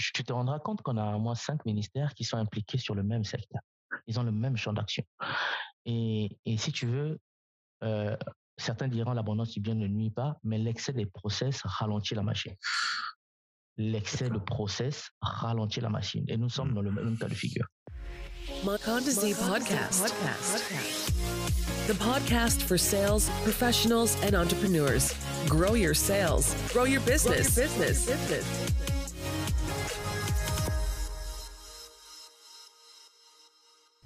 tu, te rendras compte qu'on a au moins cinq ministères qui sont impliqués sur le même secteur. Ils ont le même champ d'action. Et, et, si tu veux, euh, certains diront l'abondance du bien ne nuit pas, mais l'excès des process ralentit la machine. L'excès de process ralentit la machine. Et nous sommes dans le même cas de figure. Podcast. podcast. The podcast for sales professionals and entrepreneurs. Grow your sales, grow your business. Grow your business. business.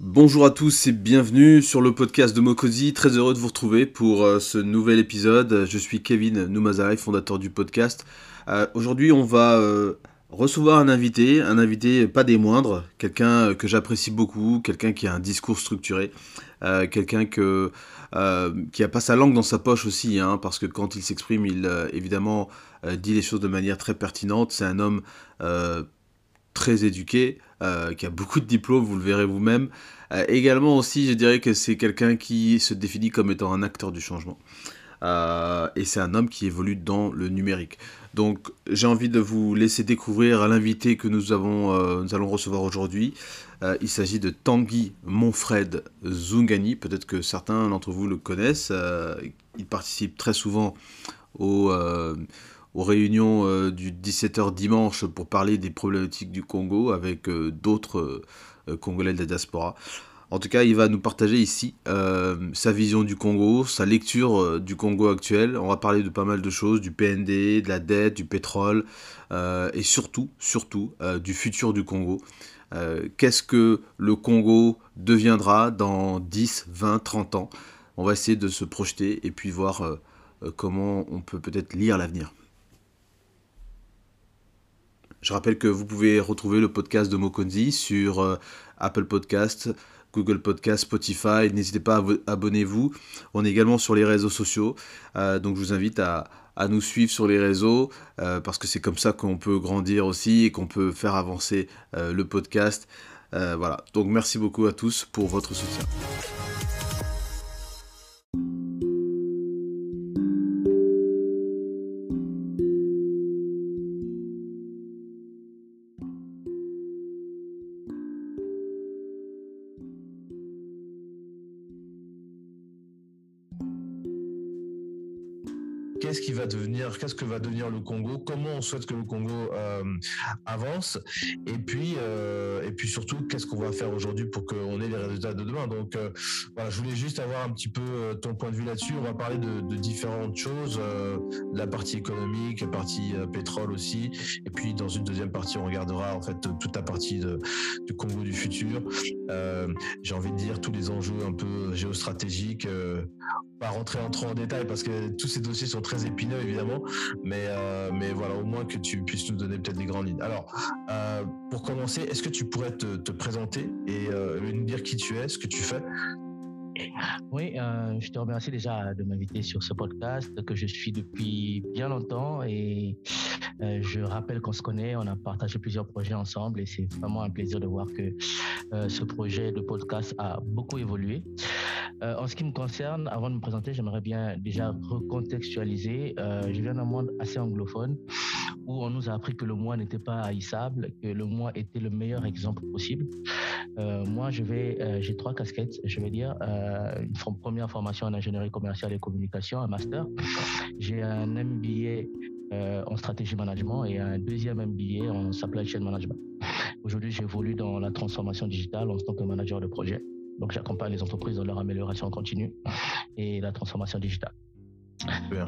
Bonjour à tous et bienvenue sur le podcast de Mokozi. Très heureux de vous retrouver pour euh, ce nouvel épisode. Je suis Kevin Noumazari, fondateur du podcast. Euh, aujourd'hui, on va euh, recevoir un invité, un invité pas des moindres, quelqu'un que j'apprécie beaucoup, quelqu'un qui a un discours structuré, quelqu'un que qui a pas sa langue dans sa poche aussi, hein, parce que quand il s'exprime, il évidemment dit les choses de manière très pertinente. C'est un homme très éduqué, qui a beaucoup de diplômes, vous le verrez vous-même. également aussi, je dirais que c'est quelqu'un qui se définit comme étant un acteur du changement. et c'est un homme qui évolue dans le numérique. Donc j'ai envie de vous laisser découvrir l'invité que nous, avons, euh, nous allons recevoir aujourd'hui. Euh, il s'agit de Tanguy Monfred Zungani. Peut-être que certains d'entre vous le connaissent. Euh, il participe très souvent aux, aux réunions du 17h dimanche pour parler des problématiques du Congo avec d'autres Congolais de la diaspora. En tout cas, il va nous partager ici euh, sa vision du Congo, sa lecture euh, du Congo actuel. On va parler de pas mal de choses, du PND, de la dette, du pétrole, euh, et surtout, surtout, du futur du Congo. Qu'est-ce que le Congo deviendra dans 10, 20, 30 ans? On va essayer de se projeter et puis voir comment on peut peut-être lire l'avenir. Je rappelle que vous pouvez retrouver le podcast de Mokonzi sur Apple Podcasts, Google Podcast, Spotify. N'hésitez pas à abonnez-vous. On est également sur les réseaux sociaux. Euh, donc je vous invite à, nous suivre sur les réseaux euh, parce que c'est comme ça qu'on peut grandir aussi et qu'on peut faire avancer euh, le podcast. voilà. Donc merci beaucoup à tous pour votre soutien. Devenir, qu'est-ce que va devenir le Congo, comment on souhaite que le Congo euh, avance, et puis euh, et puis surtout qu'est-ce qu'on va faire aujourd'hui pour qu'on ait les résultats de demain. Donc euh, voilà, je voulais juste avoir un petit peu ton point de vue là-dessus. On va parler de, différentes choses, la partie économique, la partie pétrole aussi, et puis dans une deuxième partie, on regardera en fait toute la partie du Congo du futur. J'ai envie de dire tous les enjeux un peu géostratégiques pas rentrer en trop en détail parce que tous ces dossiers sont très épineux évidemment, mais euh, voilà au moins que tu puisses nous donner peut-être des grandes lignes. Alors euh, pour commencer, est-ce que tu pourrais te, te présenter et euh, nous dire qui tu es, ce que tu fais? Oui, euh, je te remercie déjà de m'inviter sur ce podcast que je suis depuis bien longtemps et euh, je rappelle qu'on se connaît, on a partagé plusieurs projets ensemble et c'est vraiment un plaisir de voir que euh, ce projet de podcast a beaucoup évolué. en ce qui me concerne, avant de me présenter, j'aimerais bien déjà recontextualiser. je viens d'un monde assez anglophone où on nous a appris que le moi n'était pas haïssable, que le moi était le meilleur exemple possible. Moi, je vais, j'ai trois casquettes, je vais dire. Euh, une première formation en ingénierie commerciale et communication, un master. J'ai un MBA euh, en stratégie management et un deuxième MBA en supply chain management. Aujourd'hui, j'évolue dans la transformation digitale en tant que manager de projet. Donc, j'accompagne les entreprises dans leur amélioration continue et la transformation digitale.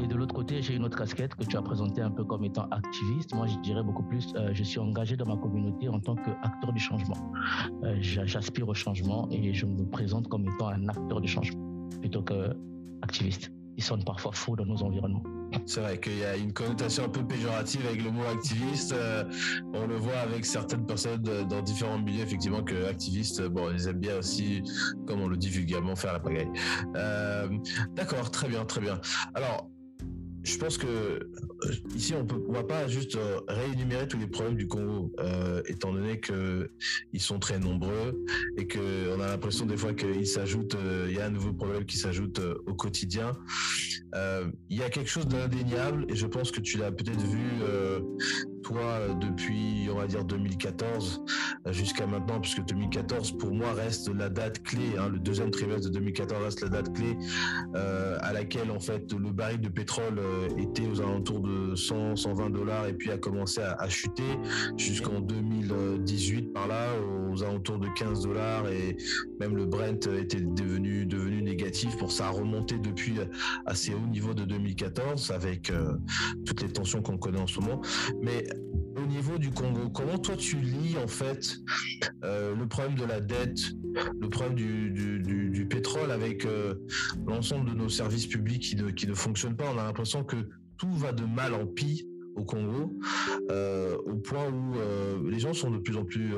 Et de l'autre côté, j'ai une autre casquette que tu as présentée un peu comme étant activiste. Moi, je dirais beaucoup plus, euh, je suis engagé dans ma communauté en tant qu'acteur du changement. Euh, j'aspire au changement et je me présente comme étant un acteur du changement plutôt qu'activiste. Ils sonne parfois faux dans nos environnements. C'est vrai qu'il y a une connotation un peu péjorative avec le mot activiste. Euh, on le voit avec certaines personnes dans différents milieux, effectivement, que activistes, bon, ils aiment bien aussi, comme on le dit vulgairement, faire la pagaille. Euh, d'accord, très bien, très bien. Alors, je pense que euh, ici on peut, va pas juste euh, réénumérer tous les problèmes du Congo, euh, étant donné que ils sont très nombreux et que on a l'impression des fois qu'il s'ajoute, il y a un nouveau problème qui s'ajoute au quotidien. il y a quelque chose d'indéniable et je pense que tu l'as peut-être vu toi depuis, on va dire 2014 jusqu'à maintenant, puisque 2014 pour moi reste la date clé. Hein, le deuxième trimestre de 2014 reste la date clé à laquelle en fait le baril de pétrole était aux alentours de 100, 120 dollars et puis a commencé à, chuter jusqu'en 2018 par là aux alentours de 15 dollars et même le Brent était devenu négatif pour ça remonter depuis assez haut niveau de 2014 avec euh, toutes les tensions qu'on connaît en ce moment. Mais au niveau du Congo, comment toi tu lis en fait euh, le problème de la dette, le problème du, du, pétrole avec euh, l'ensemble de nos services publics qui ne, qui ne fonctionnent pas? On a l'impression que tout va de mal en pis au Congo, au point où les gens sont de plus en plus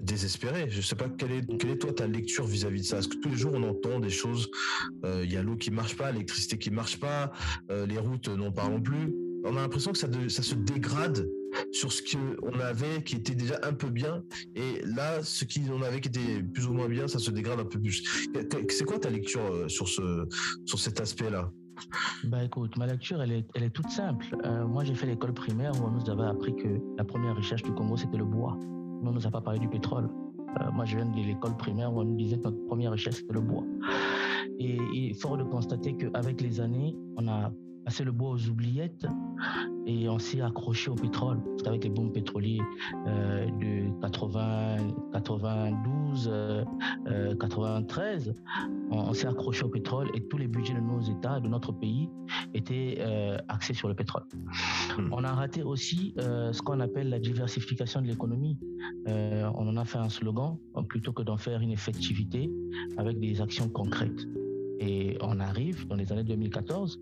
désespéré. Je sais pas quelle est, quelle est toi ta lecture vis-à-vis de ça? Est-ce que tous les jours on entend des choses euh, Il y a l'eau qui marche pas, l'électricité qui marche pas, euh, les routes n'en parlons plus? On a l'impression que ça, se dégrade sur ce qu'on avait qui était déjà un peu bien et là ce qu'on avait qui était plus ou moins bien ça se dégrade un peu plus c'est quoi ta lecture euh, sur ce sur cet aspect là bah écoute, ma lecture, elle est, elle est toute simple. moi, j'ai fait l'école primaire où on nous avait appris que la première richesse du Congo, c'était le bois on ne nous a pas parlé du pétrole. Euh, moi, je viens de l'école primaire où on nous disait que notre première richesse, c'était le bois. Et il est fort de constater qu'avec les années, on a passé le bois aux oubliettes et on s'est accroché au pétrole. Parce qu'avec les bombes pétroliers euh, de 80, 92, 93, on, s'est accroché au pétrole et tous les budgets de nos États, de notre pays, étaient euh, axés sur le pétrole. Hmm. On a raté aussi euh, ce qu'on appelle la diversification de l'économie. on en a fait un slogan plutôt que d'en faire une effectivité avec des actions concrètes. Et on arrive dans les années 2014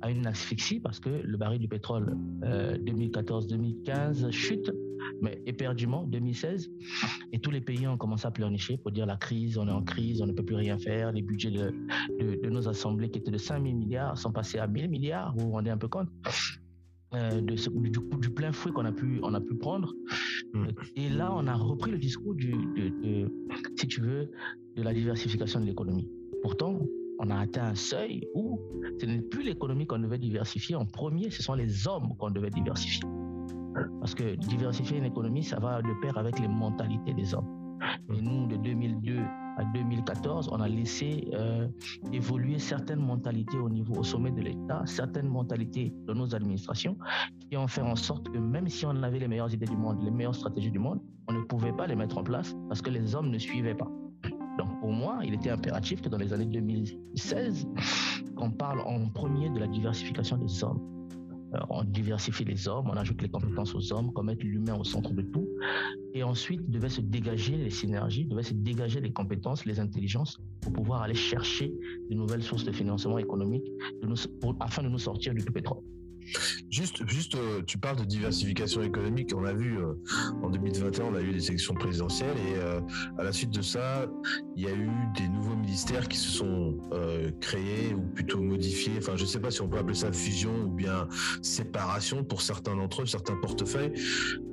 à une asphyxie parce que le baril du pétrole 2014-2015 euh, chute, mais éperdument 2016. Et tous les pays ont commencé à pleurnicher pour dire la crise, on est en crise, on ne peut plus rien faire. Les budgets de, de, nos assemblées qui étaient de 5 000 milliards sont passés à 1000 milliards. Vous vous rendez un peu compte euh, de du, du, plein fouet qu'on a pu on a pu prendre mm. et là on a repris le discours du de, si tu veux de la diversification de l'économie pourtant on a atteint un seuil où ce n'est plus l'économie qu'on devait diversifier. En premier, ce sont les hommes qu'on devait diversifier. Parce que diversifier une économie, ça va de pair avec les mentalités des hommes. Et nous, de 2002 à 2014, on a laissé euh, évoluer certaines mentalités au niveau, au sommet de l'État, certaines mentalités de nos administrations, qui ont fait en sorte que même si on avait les meilleures idées du monde, les meilleures stratégies du monde, on ne pouvait pas les mettre en place parce que les hommes ne suivaient pas. Pour moi, il était impératif que dans les années 2016, qu'on parle en premier de la diversification des hommes. On diversifie les hommes, on ajoute les compétences aux hommes, qu'on mette l'humain au centre de tout. Et ensuite, devait se dégager les synergies, devait se dégager les compétences, les intelligences pour pouvoir aller chercher de nouvelles sources de financement économique afin de nous sortir du tout pétrole. Juste, juste, euh, tu parles de diversification économique. On a vu euh, en 2021, on a eu des élections présidentielles et euh, à la suite de ça, il y a eu des nouveaux ministères qui se sont créés ou plutôt modifiés. Enfin, je ne sais pas si on peut appeler ça fusion ou bien séparation pour certains d'entre eux, certains portefeuilles.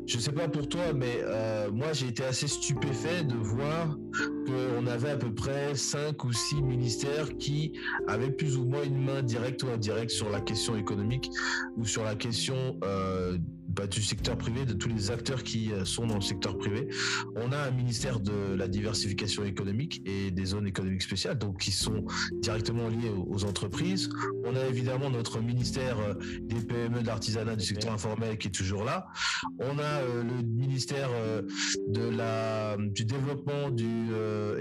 Je ne sais pas pour toi, mais moi j'ai été assez stupéfait de voir qu'on avait à peu près cinq ou six ministères qui avaient plus ou moins une main directe ou indirecte sur la question économique ou sur la question euh, du secteur privé, de tous les acteurs qui euh, sont dans le secteur privé. On a un ministère de la diversification économique et des zones économiques spéciales, donc qui sont directement liés aux, entreprises. On a évidemment notre ministère euh, des PME, de l'artisanat, du secteur informel qui est toujours là. On a euh, le ministère de la du développement du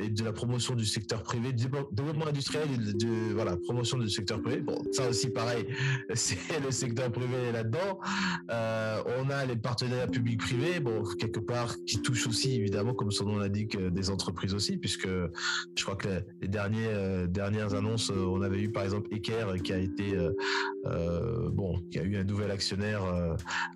et de la promotion du secteur privé, du développement industriel et de, voilà promotion du secteur privé. Bon, ça aussi pareil, c'est le secteur privé là-dedans. On a les partenariats publics-privés, bon, quelque part, qui touchent aussi, évidemment, comme son nom l'indique, euh, des entreprises aussi, puisque je crois que les, derniers, euh, dernières annonces, on avait eu par exemple Eker qui a été, bon, qui a eu un nouvel actionnaire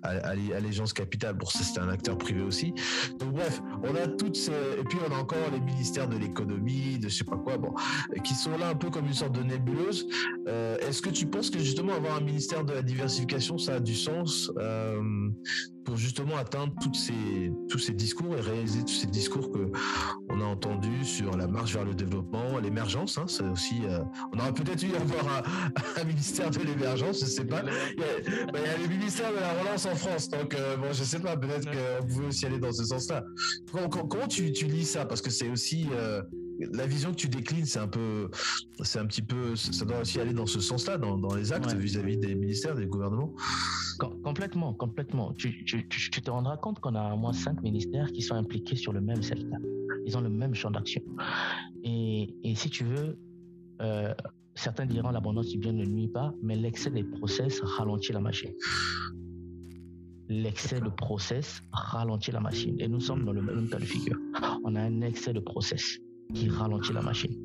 à, Allégeance Capital. Bon, c'était un acteur privé aussi. Donc bref, on a toutes ces, et puis on a encore les ministères de l'économie, de je sais pas quoi, bon, qui sont là un peu comme une sorte de nébuleuse. Est-ce que tu penses que justement avoir un ministère de la diversification, ça a du sens? Pour justement atteindre toutes ces, tous ces discours et réaliser tous ces discours que on a entendus sur la marche vers le développement, l'émergence. Hein, c'est aussi, euh, on aurait peut-être eu avoir un, ministère de l'émergence, je sais pas. Il y, a, le ministère de la relance en France, donc euh, bon, je sais pas, peut-être qu'on pouvait aussi aller dans ce sens-là. Comment, comment tu, tu, lis ça? Parce que c'est aussi euh, la vision que tu déclines, c'est un peu, c'est un petit peu, ça doit aussi aller dans ce sens-là, dans, dans, les actes vis-à-vis des ministères, des gouvernements. complètement, complètement. Tu, tu, tu, te rendras compte qu'on a au moins cinq ministères qui sont impliqués sur le même secteur. Ils ont le même champ d'action. Et, et, si tu veux, euh, certains diront l'abondance du bien ne nuit pas, mais l'excès des process ralentit la machine l'excès de process ralentit la machine. Et nous sommes dans le même cas de figure. On a un excès de process qui ralentit la machine.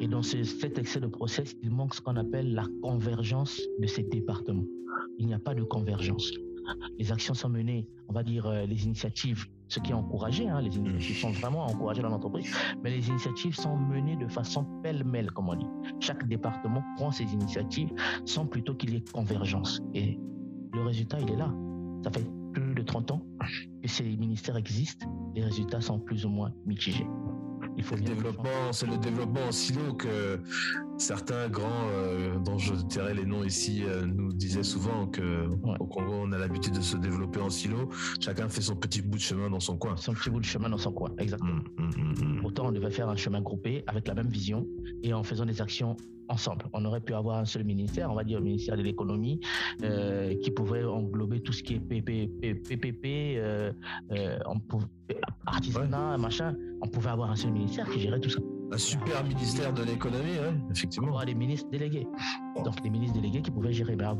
Et dans cet excès de process, il manque ce qu'on appelle la convergence de ces départements. Il n'y a pas de convergence. Les actions sont menées, on va dire euh, les initiatives, ce qui est encouragé, hein, les initiatives sont vraiment encouragées dans l'entreprise, mais les initiatives sont menées de façon pêle-mêle, comme on dit. Chaque département prend ses initiatives sans plutôt qu'il y ait convergence. Et le résultat, il est là. Ça fait plus de 30 ans que ces ministères existent. Les résultats sont plus ou moins mitigés. Il faut le développement, c'est le développement en silo que certains grands, euh, dont je tairai les noms ici, euh, nous disaient souvent que au Congo, on a l'habitude de se développer en silo. Chacun fait son petit bout de chemin dans son coin. Son petit bout de chemin dans son coin, exactement. Hum, hum, hum, Pourtant, on devait faire un chemin groupé avec la même vision et en faisant des actions ensemble. On aurait pu avoir un seul ministère, on va dire le ministère de l'économie, euh, qui pouvait englober tout ce qui est PPP, artisanat, machin. On pouvait avoir un seul ministère qui gérait tout ça. Un super ministère de l'économie, effectivement. Avoir des ministres délégués. Donc, les ministres délégués qui pouvaient gérer. Mais à,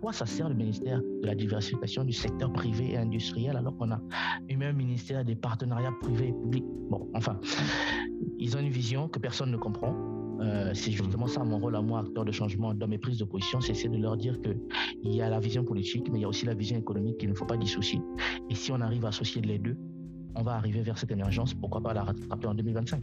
quoi ça sert le ministère de la diversification du secteur privé et industriel alors qu'on a eu même ministère des partenariats privés et publics? Bon, enfin, ils ont une vision que personne ne comprend. Euh, c'est justement ça mon rôle à moi, acteur de changement dans mes prises de position, c'est de leur dire que il y a la vision politique, mais il y a aussi la vision économique qu'il ne faut pas dissocier. Et si on arrive à associer les deux, on va arriver vers cette émergence, pourquoi pas la rattraper en 2025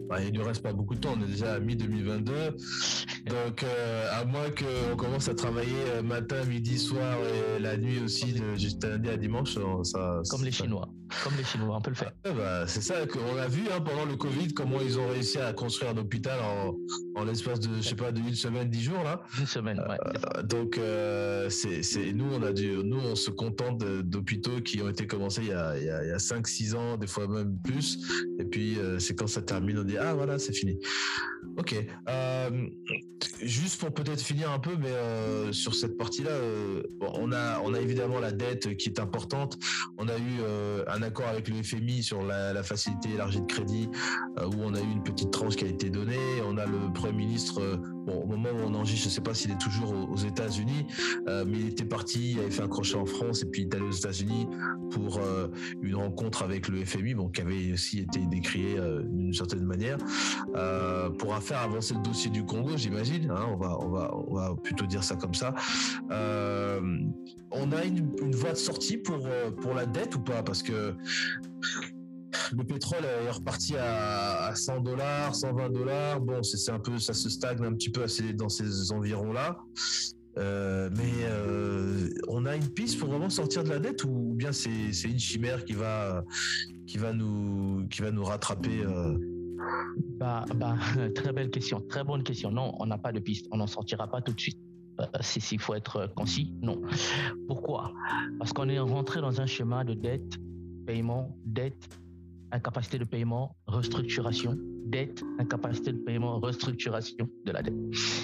bah, il ne reste pas beaucoup de temps, on est déjà à mi-2022. Donc, euh, à moins qu'on commence à travailler euh, matin, midi, soir et la nuit aussi, de juste lundi à dimanche, ça. Comme les Chinois. Comme les Chinois, on peut le faire. bah, c'est ça qu'on a vu hein, pendant le Covid, comment ils ont réussi à construire un hôpital en, l'espace de, je sais pas, de une semaine, dix jours, là. Une semaine, ouais. Euh, donc, c'est, nous, on a dû, nous, on se contente d'hôpitaux qui ont été commencés il y a, il y a, 5-6 ans, des fois même plus. Et puis, c'est quand ça termine, on dit, ah voilà, c'est fini. Ok. Euh, juste pour peut-être finir un peu, mais euh, sur cette partie-là, euh, on a on a évidemment la dette qui est importante. On a eu un accord avec le FMI sur la, facilité élargie de crédit, où on a eu une petite tranche qui a été donnée. On a le Premier ministre, au moment où on enregistre, je ne sais pas s'il est toujours aux, États-Unis, mais il était parti, il avait fait un crochet en France et puis il est allé aux États-Unis pour une rencontre avec le FMI, bon, qui avait aussi été décrié d'une certaine manière, pour faire avancer le dossier du Congo, j'imagine. Hein, on, va, plutôt dire ça comme ça. Euh, on a une, voie de sortie pour, euh, pour la dette ou pas? Parce que le pétrole est reparti à, 100 dollars, 120 dollars. Bon, c'est un peu, ça se stagne un petit peu dans ces environs-là. Euh, mais on a une piste pour vraiment sortir de la dette ou, bien c'est une chimère qui va qui va nous qui va nous rattraper bah, bah, très belle question, très bonne question. Non, on n'a pas de piste, on n'en sortira pas tout de suite. Euh, s'il faut être concis, non. Pourquoi? Parce qu'on est rentré dans un schéma de dette, paiement, dette, incapacité de paiement, restructuration, dette, incapacité de paiement, restructuration de la dette.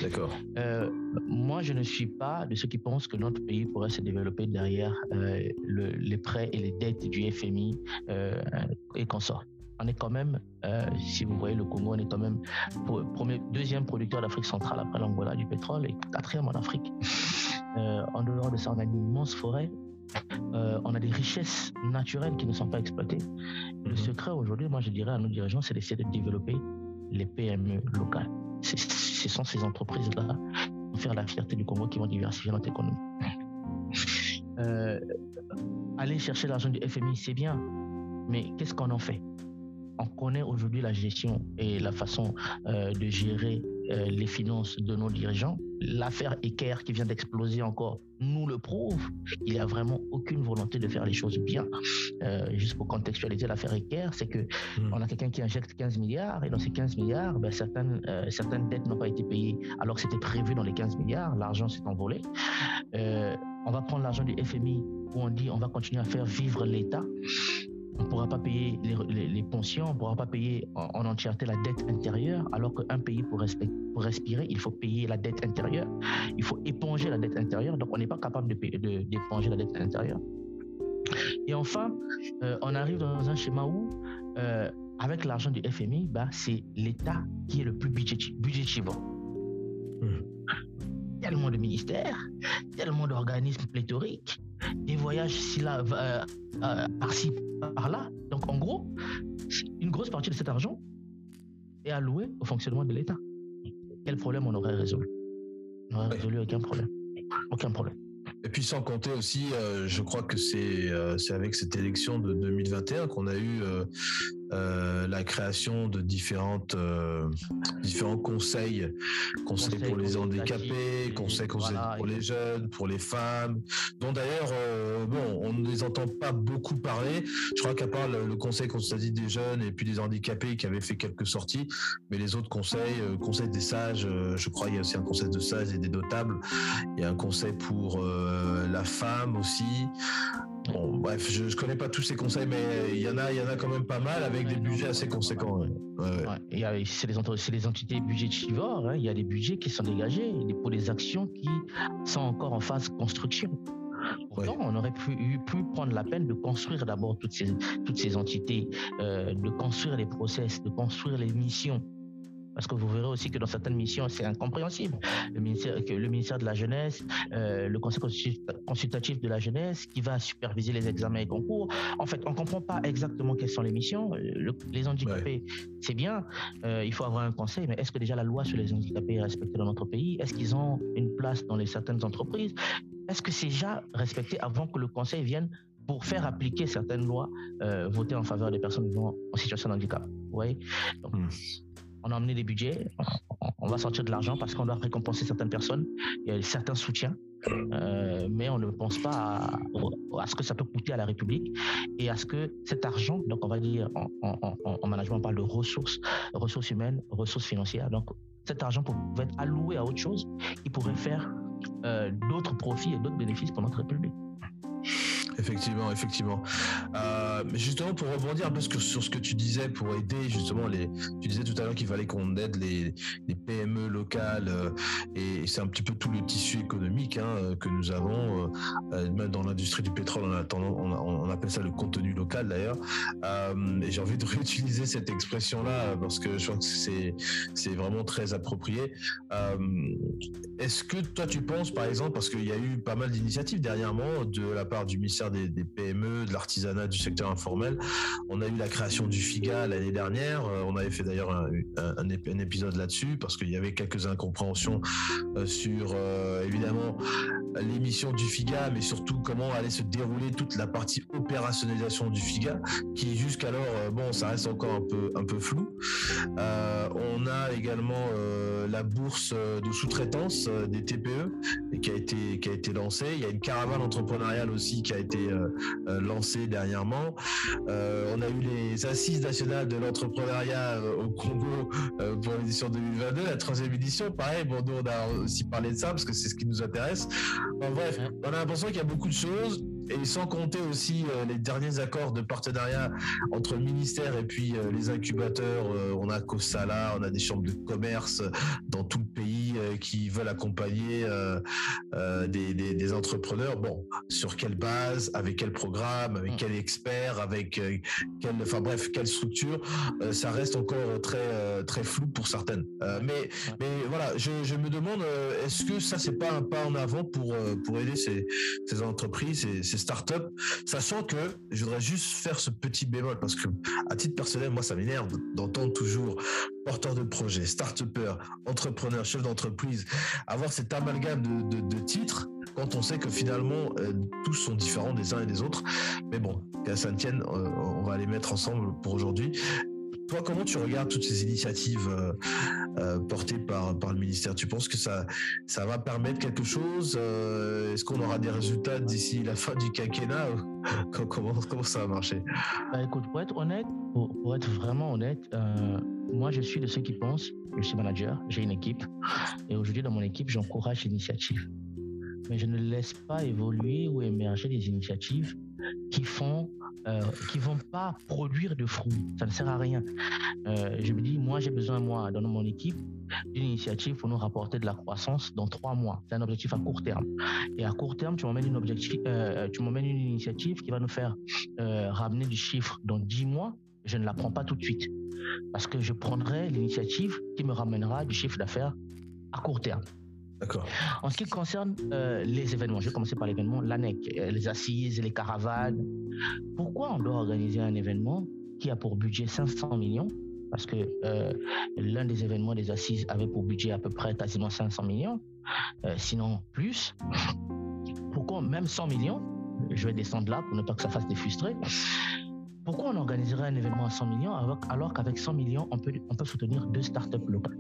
D'accord. Euh, moi, je ne suis pas de ceux qui pensent que notre pays pourrait se développer derrière euh, les prêts et les dettes du FMI et consorts on est quand même, euh, si vous voyez le Congo, on est quand même premier, deuxième producteur d'Afrique centrale après l'Angola du pétrole et quatrième en Afrique. Euh, en dehors de ça, on a une immense forêt. Euh, on a des richesses naturelles qui ne sont pas exploitées. Le mhm. secret aujourd'hui, moi je dirais à nos dirigeants, c'est d'essayer de développer les PME locales. Ce sont ces entreprises-là qui vont faire la fierté du Congo, qui vont diversifier notre économie. aller chercher l'argent du FMI, c'est bien, mais qu'est-ce qu'on en fait? On connaît aujourd'hui la gestion et la façon euh, de gérer les finances de nos dirigeants. L'affaire Eker qui vient d'exploser encore nous le prouve. Il n'y a vraiment aucune volonté de faire les choses bien. juste pour contextualiser l'affaire Eker, c'est que hmm. on a quelqu'un qui injecte 15 milliards et dans ces 15 milliards, ben, certaines, certaines dettes n'ont pas été payées alors que c'était prévu dans les 15 milliards. L'argent s'est envolé. on va prendre l'argent du FMI où on dit on va continuer à faire vivre l'État on ne pourra pas payer les, pensions, on ne pourra pas payer en, entièreté la dette intérieure, alors qu'un pays, pour, respirer, il faut payer la dette intérieure. Il faut éponger la dette intérieure. Donc, on n'est pas capable d'éponger de, la dette intérieure. Et enfin, euh, on arrive dans un schéma où, euh, avec l'argent du FMI, bah, c'est l'État qui est le plus budgétivore. Mmh. Tellement de ministères, tellement d'organismes pléthoriques, des voyages si là, euh, euh, par-ci, par-là. Donc en gros, une grosse partie de cet argent est allouée au fonctionnement de l'État. Quel problème on aurait résolu? On n'aurait résolu aucun problème. Aucun problème. Et puis sans compter aussi, euh, je crois que c'est c'est avec cette élection de 2021 qu'on a eu euh, la création de différentes euh, différents conseils, conseils pour les handicapés, conseils, conseils pour les jeunes, pour les femmes, dont d'ailleurs euh, bon, on ne les entend pas beaucoup parler. Je crois qu'à part le, conseil dit des jeunes et puis des handicapés qui avaient fait quelques sorties, mais les autres conseils, conseil des sages, je crois il y a aussi un conseil de sages et des notables, il y a un conseil pour la femme aussi. Bon, bref, je, ne connais pas tous ces conseils, mais il y en a, il y en a quand même pas mal avec des budgets assez conséquents. c'est les, entités budgétivores. Hein. Il y a des budgets qui sont dégagés pour des actions qui sont encore en phase construction. Pourtant, on aurait pu, pu, prendre la peine de construire d'abord toutes ces, toutes ces entités, euh, de construire les process, de construire les missions parce que vous verrez aussi que dans certaines missions, c'est incompréhensible. Le ministère, le ministère de la Jeunesse, euh, le Conseil consultatif de la Jeunesse, qui va superviser les examens et concours. En fait, on ne comprend pas exactement quelles sont les missions. les handicapés, c'est bien, euh, il faut avoir un conseil, mais est-ce que déjà la loi sur les handicapés est respectée dans notre pays? Est-ce qu'ils ont une place dans les certaines entreprises? Est-ce que c'est déjà respecté avant que le conseil vienne pour faire appliquer certaines lois euh, votées en faveur des personnes vivant en situation de handicap? Vous voyez? Hmm on a emmené des budgets, on va sortir de l'argent parce qu'on doit récompenser certaines personnes, il y certains soutiens, euh, mais on ne pense pas à, ce que ça peut coûter à la République et à ce que cet argent, donc on va dire en, management, on parle de ressources, ressources humaines, ressources financières, donc cet argent pouvait être alloué à autre chose. Qui pourrait faire euh, d'autres profits et d'autres bénéfices pour notre République. Effectivement, effectivement. Euh, justement, pour rebondir un peu sur ce que tu disais, pour aider justement les, tu disais tout à l'heure qu'il fallait qu'on aide les, PME locales euh, et c'est un petit peu tout le tissu économique hein, que nous avons, euh, même dans l'industrie du pétrole, on, appelle ça le contenu local d'ailleurs. et j'ai envie de réutiliser cette expression-là parce que je crois que c'est vraiment très approprié. Est-ce que toi tu penses, par exemple, parce qu'il y a eu pas mal d'initiatives dernièrement de la part du ministère des, PME, de l'artisanat, du secteur informel. On a eu la création du FIGA l'année dernière. Euh, on avait fait d'ailleurs un, épisode là-dessus parce qu'il y avait quelques incompréhensions euh, sur euh, évidemment l'émission du FIGA, mais surtout comment allait se dérouler toute la partie opérationnalisation du FIGA, qui jusqu'alors, bon, ça reste encore un peu un peu flou. on a également la bourse de sous-traitance des TPE qui a été qui a été lancée. Il y a une caravane entrepreneuriale aussi qui a été euh, euh, lancé dernièrement. Euh, on a eu les assises nationales de l'entrepreneuriat au Congo pour l'édition 2022, la troisième édition. Pareil, bon, nous on a aussi parlé de ça parce que c'est ce qui nous intéresse. Bref, on a l'impression qu'il y a beaucoup de choses et sans compter aussi les derniers accords de partenariat entre le ministère et puis les incubateurs. on a COSALA, on a des chambres de commerce dans tout le pays qui veulent accompagner des, des, entrepreneurs. Bon, sur quelle base avec quel programme, avec mm. quel expert, avec euh, quelle, enfin bref, quelle structure, euh, ça reste encore très euh, très flou pour certaines. mais mais voilà, je, je me demande, est-ce que ça c'est pas un pas en avant pour pour aider ces, ces entreprises, ces, ces startups, sachant que je voudrais juste faire ce petit bémol parce que à titre personnel, moi ça m'énerve d'entendre toujours porteur de projet, start-upper, entrepreneur, chef d'entreprise, avoir cet amalgame de titres quand on sait que finalement euh, tous sont différents des uns et des autres. Mais bon, qu'à ça ne tienne, euh, on va les mettre ensemble pour aujourd'hui. Toi, comment tu regardes toutes ces initiatives euh, euh, portées par, par le ministère? Tu penses que ça, ça va permettre quelque chose Est-ce qu'on aura des résultats d'ici la fin du quinquennat comment, comment ça va marcher? Bah, Écoute, pour être honnête, pour, être vraiment honnête, moi, je suis de ceux qui pensent, je suis manager, j'ai une équipe, et aujourd'hui, dans mon équipe, j'encourage l'initiative. Mais je ne laisse pas évoluer ou émerger des initiatives qui font, euh, qui vont pas produire de fruits. Ça ne sert à rien. Euh, je me dis, moi, j'ai besoin, moi, dans mon équipe, d'une initiative pour nous rapporter de la croissance dans trois mois. C'est un objectif à court terme. Et à court terme, tu m'emmènes une objectif, euh, tu m'emmènes une initiative qui va nous faire euh, ramener du chiffre dans dix mois. Je ne la prends pas tout de suite parce que je prendrai l'initiative qui me ramènera du chiffre d'affaires à court terme. En ce qui concerne euh, les événements, je vais commencer par l'événement, l'ANEC, euh, les assises, les caravanes. Pourquoi on doit organiser un événement qui a pour budget 500 millions? Parce que euh, l'un des événements des assises avait pour budget à peu près quasiment 500 millions, sinon plus. Pourquoi même 100 millions? Je vais descendre là pour ne pas que ça fasse des frustrés. Pourquoi on organiserait un événement à 100 millions alors, qu'avec 100 millions, on peut, on peut soutenir deux startups locales?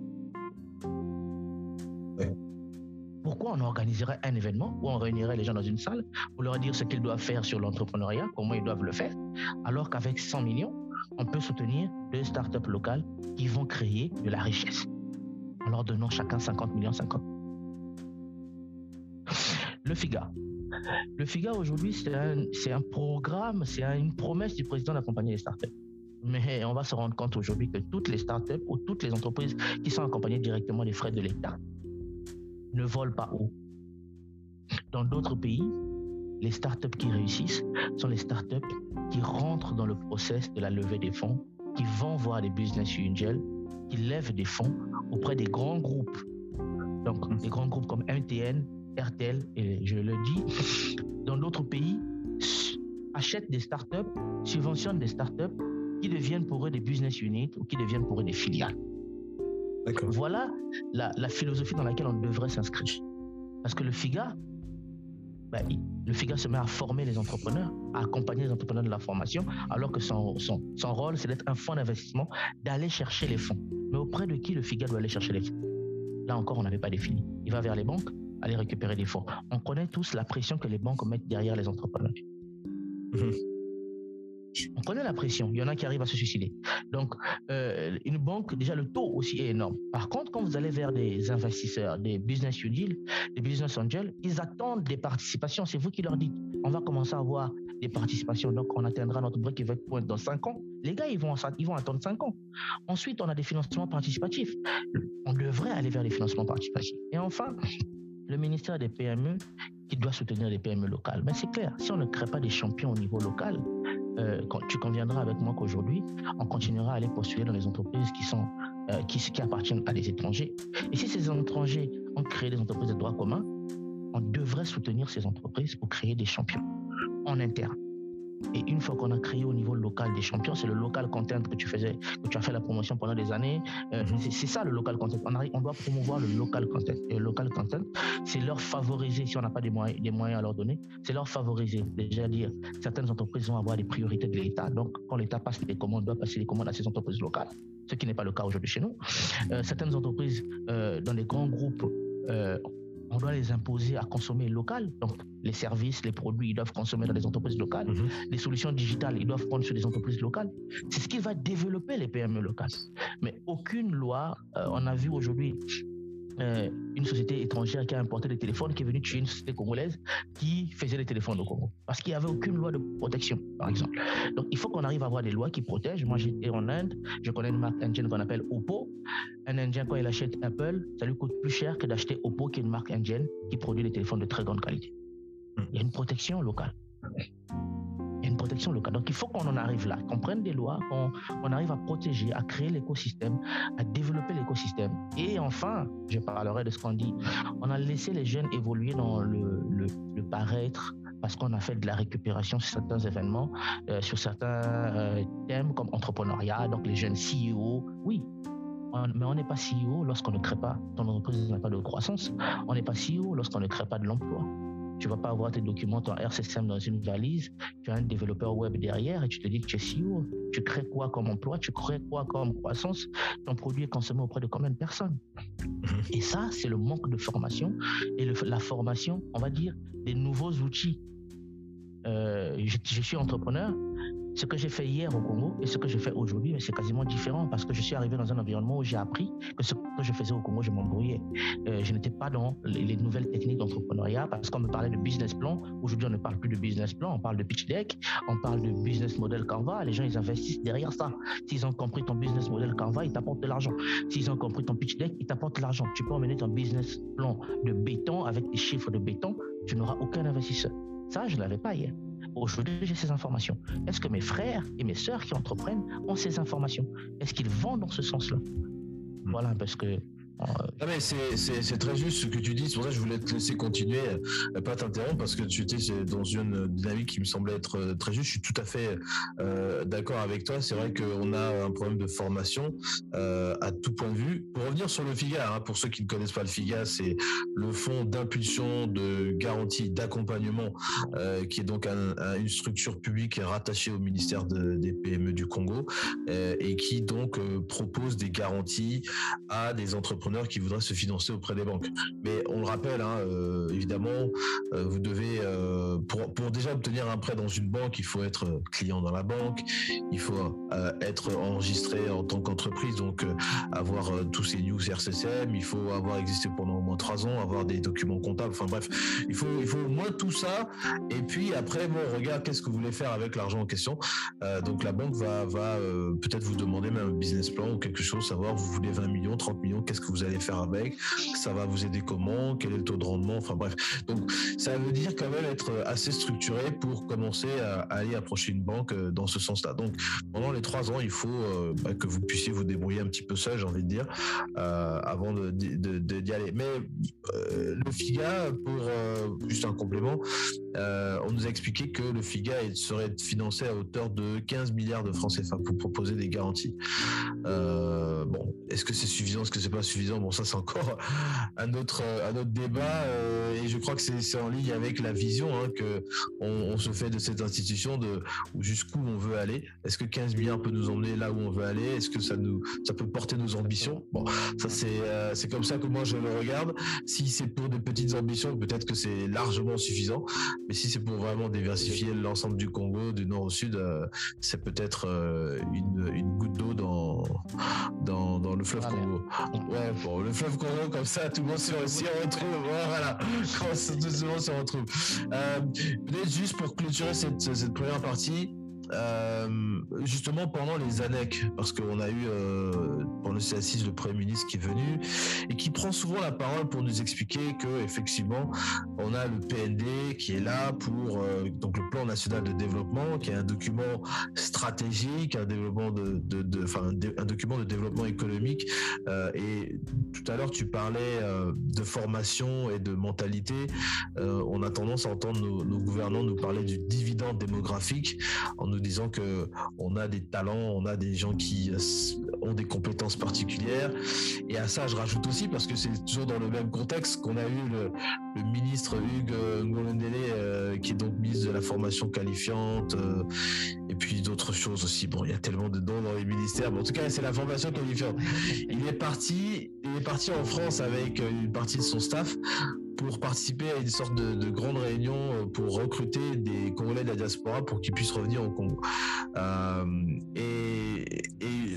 On organiserait un événement où on réunirait les gens dans une salle pour leur dire ce qu'ils doivent faire sur l'entrepreneuriat, comment ils doivent le faire, alors qu'avec 100 millions, on peut soutenir deux startups locales qui vont créer de la richesse en leur donnant chacun 50 millions 50. Le FIGA. Le FIGA aujourd'hui, c'est un, un, programme, c'est une promesse du président d'accompagner les startups. Mais on va se rendre compte aujourd'hui que toutes les startups ou toutes les entreprises qui sont accompagnées directement des frais de l'État ne volent pas haut. Dans d'autres pays, les startups qui réussissent sont les startups qui rentrent dans le process de la levée des fonds, qui vont voir des business angels, qui lèvent des fonds auprès des grands groupes. Donc, des grands groupes comme MTN, RTL, et je le dis, dans d'autres pays, achètent des startups, subventionnent des startups qui deviennent pour eux des business units ou qui deviennent pour eux des filiales. Voilà la, philosophie dans laquelle on devrait s'inscrire. Parce que le FIGA, ben, le FIGA se met à former les entrepreneurs, à accompagner les entrepreneurs de la formation, alors que son, son, son rôle, c'est d'être un fonds d'investissement, d'aller chercher les fonds. Mais auprès de qui le FIGA doit aller chercher les fonds? Là encore, on n'avait pas défini. Il va vers les banques, aller récupérer des fonds. On connaît tous la pression que les banques mettent derrière les entrepreneurs. Mhm. On connaît la pression. Il y en a qui arrivent à se suicider. Donc, euh, une banque, déjà, le taux aussi est énorme. Par contre, quand vous allez vers des investisseurs, des business des business angels, ils attendent des participations. C'est vous qui leur dites, on va commencer à avoir des participations. Donc, on atteindra notre break-even point dans 5 ans. Les gars, ils vont, attendre 5 ans. Ensuite, on a des financements participatifs. On devrait aller vers les financements participatifs. Et enfin, le ministère des PME qui doit soutenir les PME locales. Mais c'est clair, si on ne crée pas des champions au niveau local, euh, tu conviendras avec moi qu'aujourd'hui, on continuera à aller postuler dans les entreprises qui sont euh, qui appartiennent à des étrangers. Et si ces étrangers ont créé des entreprises de droit commun, on devrait soutenir ces entreprises pour créer des champions en interne. Et une fois qu'on a créé au niveau local des champions, c'est le local content que tu faisais, que tu as fait la promotion pendant des années. Euh, mhm. c'est ça le local content. On, on, doit promouvoir le local content. Et le local content, c'est leur favoriser, si on n'a pas des moyens, des moyens à leur donner, c'est leur favoriser. Déjà dire, certaines entreprises vont avoir des priorités de l'État. Donc, quand l'État passe les commandes, doit passer les commandes à ces entreprises locales, ce qui n'est pas le cas aujourd'hui chez nous. Euh, certaines entreprises euh, dans les grands groupes on doit les imposer à consommer local. Donc, les services, les produits, ils doivent consommer dans les entreprises locales. Mhm. Les solutions digitales, ils doivent prendre sur des entreprises locales. C'est ce qui va développer les PME locales. Mais aucune loi, euh, on a vu aujourd'hui euh, une société étrangère qui a importé des téléphones, qui est venue tuer une société congolaise qui faisait des téléphones au Congo. Parce qu'il n'y avait aucune loi de protection, par exemple. Donc il faut qu'on arrive à avoir des lois qui protègent. Moi j'étais en Inde, je connais une marque indienne qu'on appelle Oppo. Un Indien, quand il achète Apple, ça lui coûte plus cher que d'acheter Oppo, qui est une marque indienne qui produit des téléphones de très grande qualité. Il y a une protection locale protection locale. Donc il faut qu'on en arrive là, qu'on prenne des lois, qu'on arrive à protéger, à créer l'écosystème, à développer l'écosystème. Et enfin, je parlerai de ce qu'on dit, on a laissé les jeunes évoluer dans le, le, paraître parce qu'on a fait de la récupération sur certains événements, euh, sur certains euh, thèmes comme entrepreneuriat, donc les jeunes CEO, oui, mais on n'est pas CEO lorsqu'on ne crée pas, ton entreprise n'a pas de croissance. On n'est pas CEO lorsqu'on ne crée pas de l'emploi. Tu vas pas avoir tes documents, ton RCSM dans une valise. Tu as un développeur web derrière et tu te dis que tu es CEO. Tu crées quoi comme emploi? Tu crées quoi comme croissance? Ton produit est consommé auprès de combien de personnes? Et ça, c'est le manque de formation et la formation, on va dire, des nouveaux outils. Euh, je suis entrepreneur, ce que j'ai fait hier au Congo et ce que je fais aujourd'hui, c'est quasiment différent parce que je suis arrivé dans un environnement où j'ai appris que ce que je faisais au Congo, je m'embrouillais. Euh, je n'étais pas dans les, nouvelles techniques d'entrepreneuriat parce qu'on me parlait de business plan. Aujourd'hui, on ne parle plus de business plan, on parle de pitch deck, on parle de business model Canva. Les gens, ils investissent derrière ça. S'ils ont compris ton business model Canva, ils t'apportent de l'argent. S'ils ont compris ton pitch deck, ils t'apportent de l'argent. Tu peux emmener ton business plan de béton avec des chiffres de béton, tu n'auras aucun investisseur. Ça, je ne l'avais pas hier. Aujourd'hui, j'ai ces informations. Est-ce que mes frères et mes sœurs qui entreprennent ont ces informations? Est-ce qu'ils vont dans ce sens-là? Hmm. Voilà, parce que ah mais c'est très juste ce que tu dis, c'est pour ça que je voulais te laisser continuer, euh, pas t'interrompre parce que tu étais dans une dynamique qui me semblait être euh, très juste. Je suis tout à fait euh, d'accord avec toi. C'est vrai qu'on a un problème de formation à tout point de vue. Pour revenir sur le FIGA, hein, pour ceux qui ne connaissent pas le FIGA, c'est le fonds d'impulsion, de garantie, d'accompagnement, qui est donc une structure publique rattachée au ministère des PME du Congo et qui donc propose des garanties à des entreprises qui voudraient se financer auprès des banques. Mais on le rappelle, hein, euh, évidemment, euh, vous devez, euh, pour, pour, déjà obtenir un prêt dans une banque, il faut être client dans la banque, il faut être enregistré en tant qu'entreprise, donc avoir tous ces news RCCM, il faut avoir existé pendant au moins trois ans, avoir des documents comptables, enfin bref, il faut, il faut au moins tout ça. Et puis après, bon, regarde, qu'est-ce que vous voulez faire avec l'argent en question. donc la banque va, va peut-être vous demander même un business plan ou quelque chose, savoir vous voulez 20 millions, 30 millions, qu'est-ce que vous allez faire avec, ça va vous aider comment, quel est le taux de rendement, enfin bref. Donc ça veut dire quand même être assez structuré pour commencer à, aller approcher une banque euh, dans ce sens-là. Donc pendant les trois ans, il faut euh, bah, que vous puissiez vous débrouiller un petit peu seul, j'ai envie de dire, euh, avant d'y aller. Mais le FIGA, pour juste un complément, on nous a expliqué que le FIGA serait financé à hauteur de 15 milliards de francs CFA pour proposer des garanties. bon, est-ce que c'est suffisant, est-ce que c'est pas suffisant? Bon, ça c'est encore un autre un autre débat euh, et je crois que c'est en ligne avec la vision hein, que on, se fait de cette institution de jusqu'où on veut aller. Est-ce que 15 milliards peut nous emmener là où on veut aller? Est-ce que ça nous ça peut porter nos ambitions? Bon, ça c'est euh, c'est comme ça que moi je le regarde. Si c'est pour des petites ambitions, peut-être que c'est largement suffisant. Mais si c'est pour vraiment diversifier l'ensemble du Congo du nord au sud, euh, c'est peut-être une, une goutte d'eau dans, dans dans le fleuve Congo. Ouais, Bon, le fleuve Congo, comme ça, tout le monde s'y retrouve. Voilà, tout le monde se retrouve. Euh, Peut-être juste pour clôturer cette, cette première partie, euh, justement pendant les années, parce qu'on a eu euh, pour le C6 le Premier ministre qui est venu et qui prend souvent la parole pour nous expliquer que effectivement on a le PND qui est là pour euh, donc le plan national de développement, qui est un document stratégique, un développement de, de, de un, document de développement économique. Euh, et tout à l'heure tu parlais de formation et de mentalité. on a tendance à entendre nos, nos gouvernants nous parler du dividende démographique en nous disant que on a des talents, on a des gens qui euh, ont des compétences particulières. Et à ça, je rajoute aussi, parce que c'est toujours dans le même contexte qu'on a eu le, ministre Hugues Ngolendele, euh, qui est donc ministre de la formation qualifiante, euh, et puis d'autres choses aussi. Bon, il y a tellement de dons dans les ministères. mais en tout cas, c'est la formation qualifiante. Il est parti, il est parti en France avec une partie de son staff pour participer à une sorte de, de, grande réunion euh, pour recruter des Congolais de la diaspora pour qu'ils puissent revenir au Congo. Euh, et,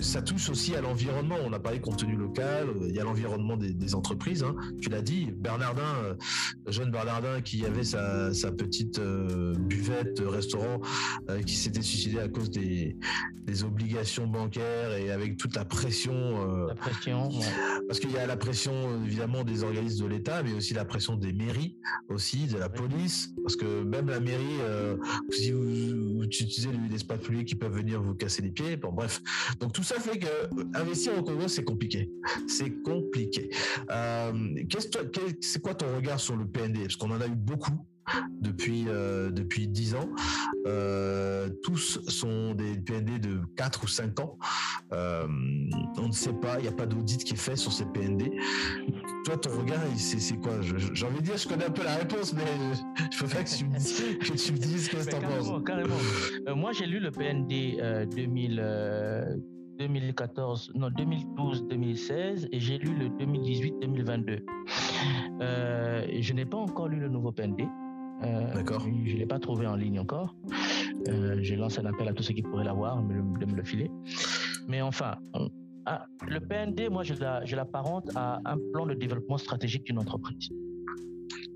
ça touche aussi à l'environnement. On a parlé contenu local, il y a l'environnement des, des, entreprises. Hein. Tu l'as dit, Bernardin, euh, le jeune Bernardin qui avait sa, sa petite euh, buvette restaurant euh, qui s'était suicidé à cause des, des, obligations bancaires et avec toute la pression. la pression. Ouais. Parce qu'il y a la pression évidemment des organismes de l'État, mais aussi la pression des mairies aussi, de la police, parce que même la mairie, si vous, utilisez l'espace public, qui peuvent venir vous casser les pieds. Bon, bref. Donc tout ça fait que investir au Congo, c'est compliqué. C'est compliqué. Euh, c'est quoi ton regard sur le PND Parce qu'on en a eu beaucoup depuis euh, depuis 10 ans. Euh, tous sont des PND de 4 ou 5 ans. Euh, on ne sait pas, il n'y a pas d'audit qui est fait sur ces PND. toi, ton regard, c'est quoi? J'ai envie de dire, je connais un peu la réponse, mais je veux pas que tu me dises, que tu me dises ce que tu en penses. Carrément. Euh, moi, j'ai lu le PND 2000, 2014, non 2012-2016 et j'ai lu le 2018-2022. Euh, je n'ai pas encore lu le nouveau PND. Euh, D'accord. Je ne l'ai pas trouvé en ligne encore. Euh, je lance un appel à tous ceux qui pourraient l'avoir, de me le filer. Mais enfin, ah, le PND, moi, je l'apparente à un plan de développement stratégique d'une entreprise.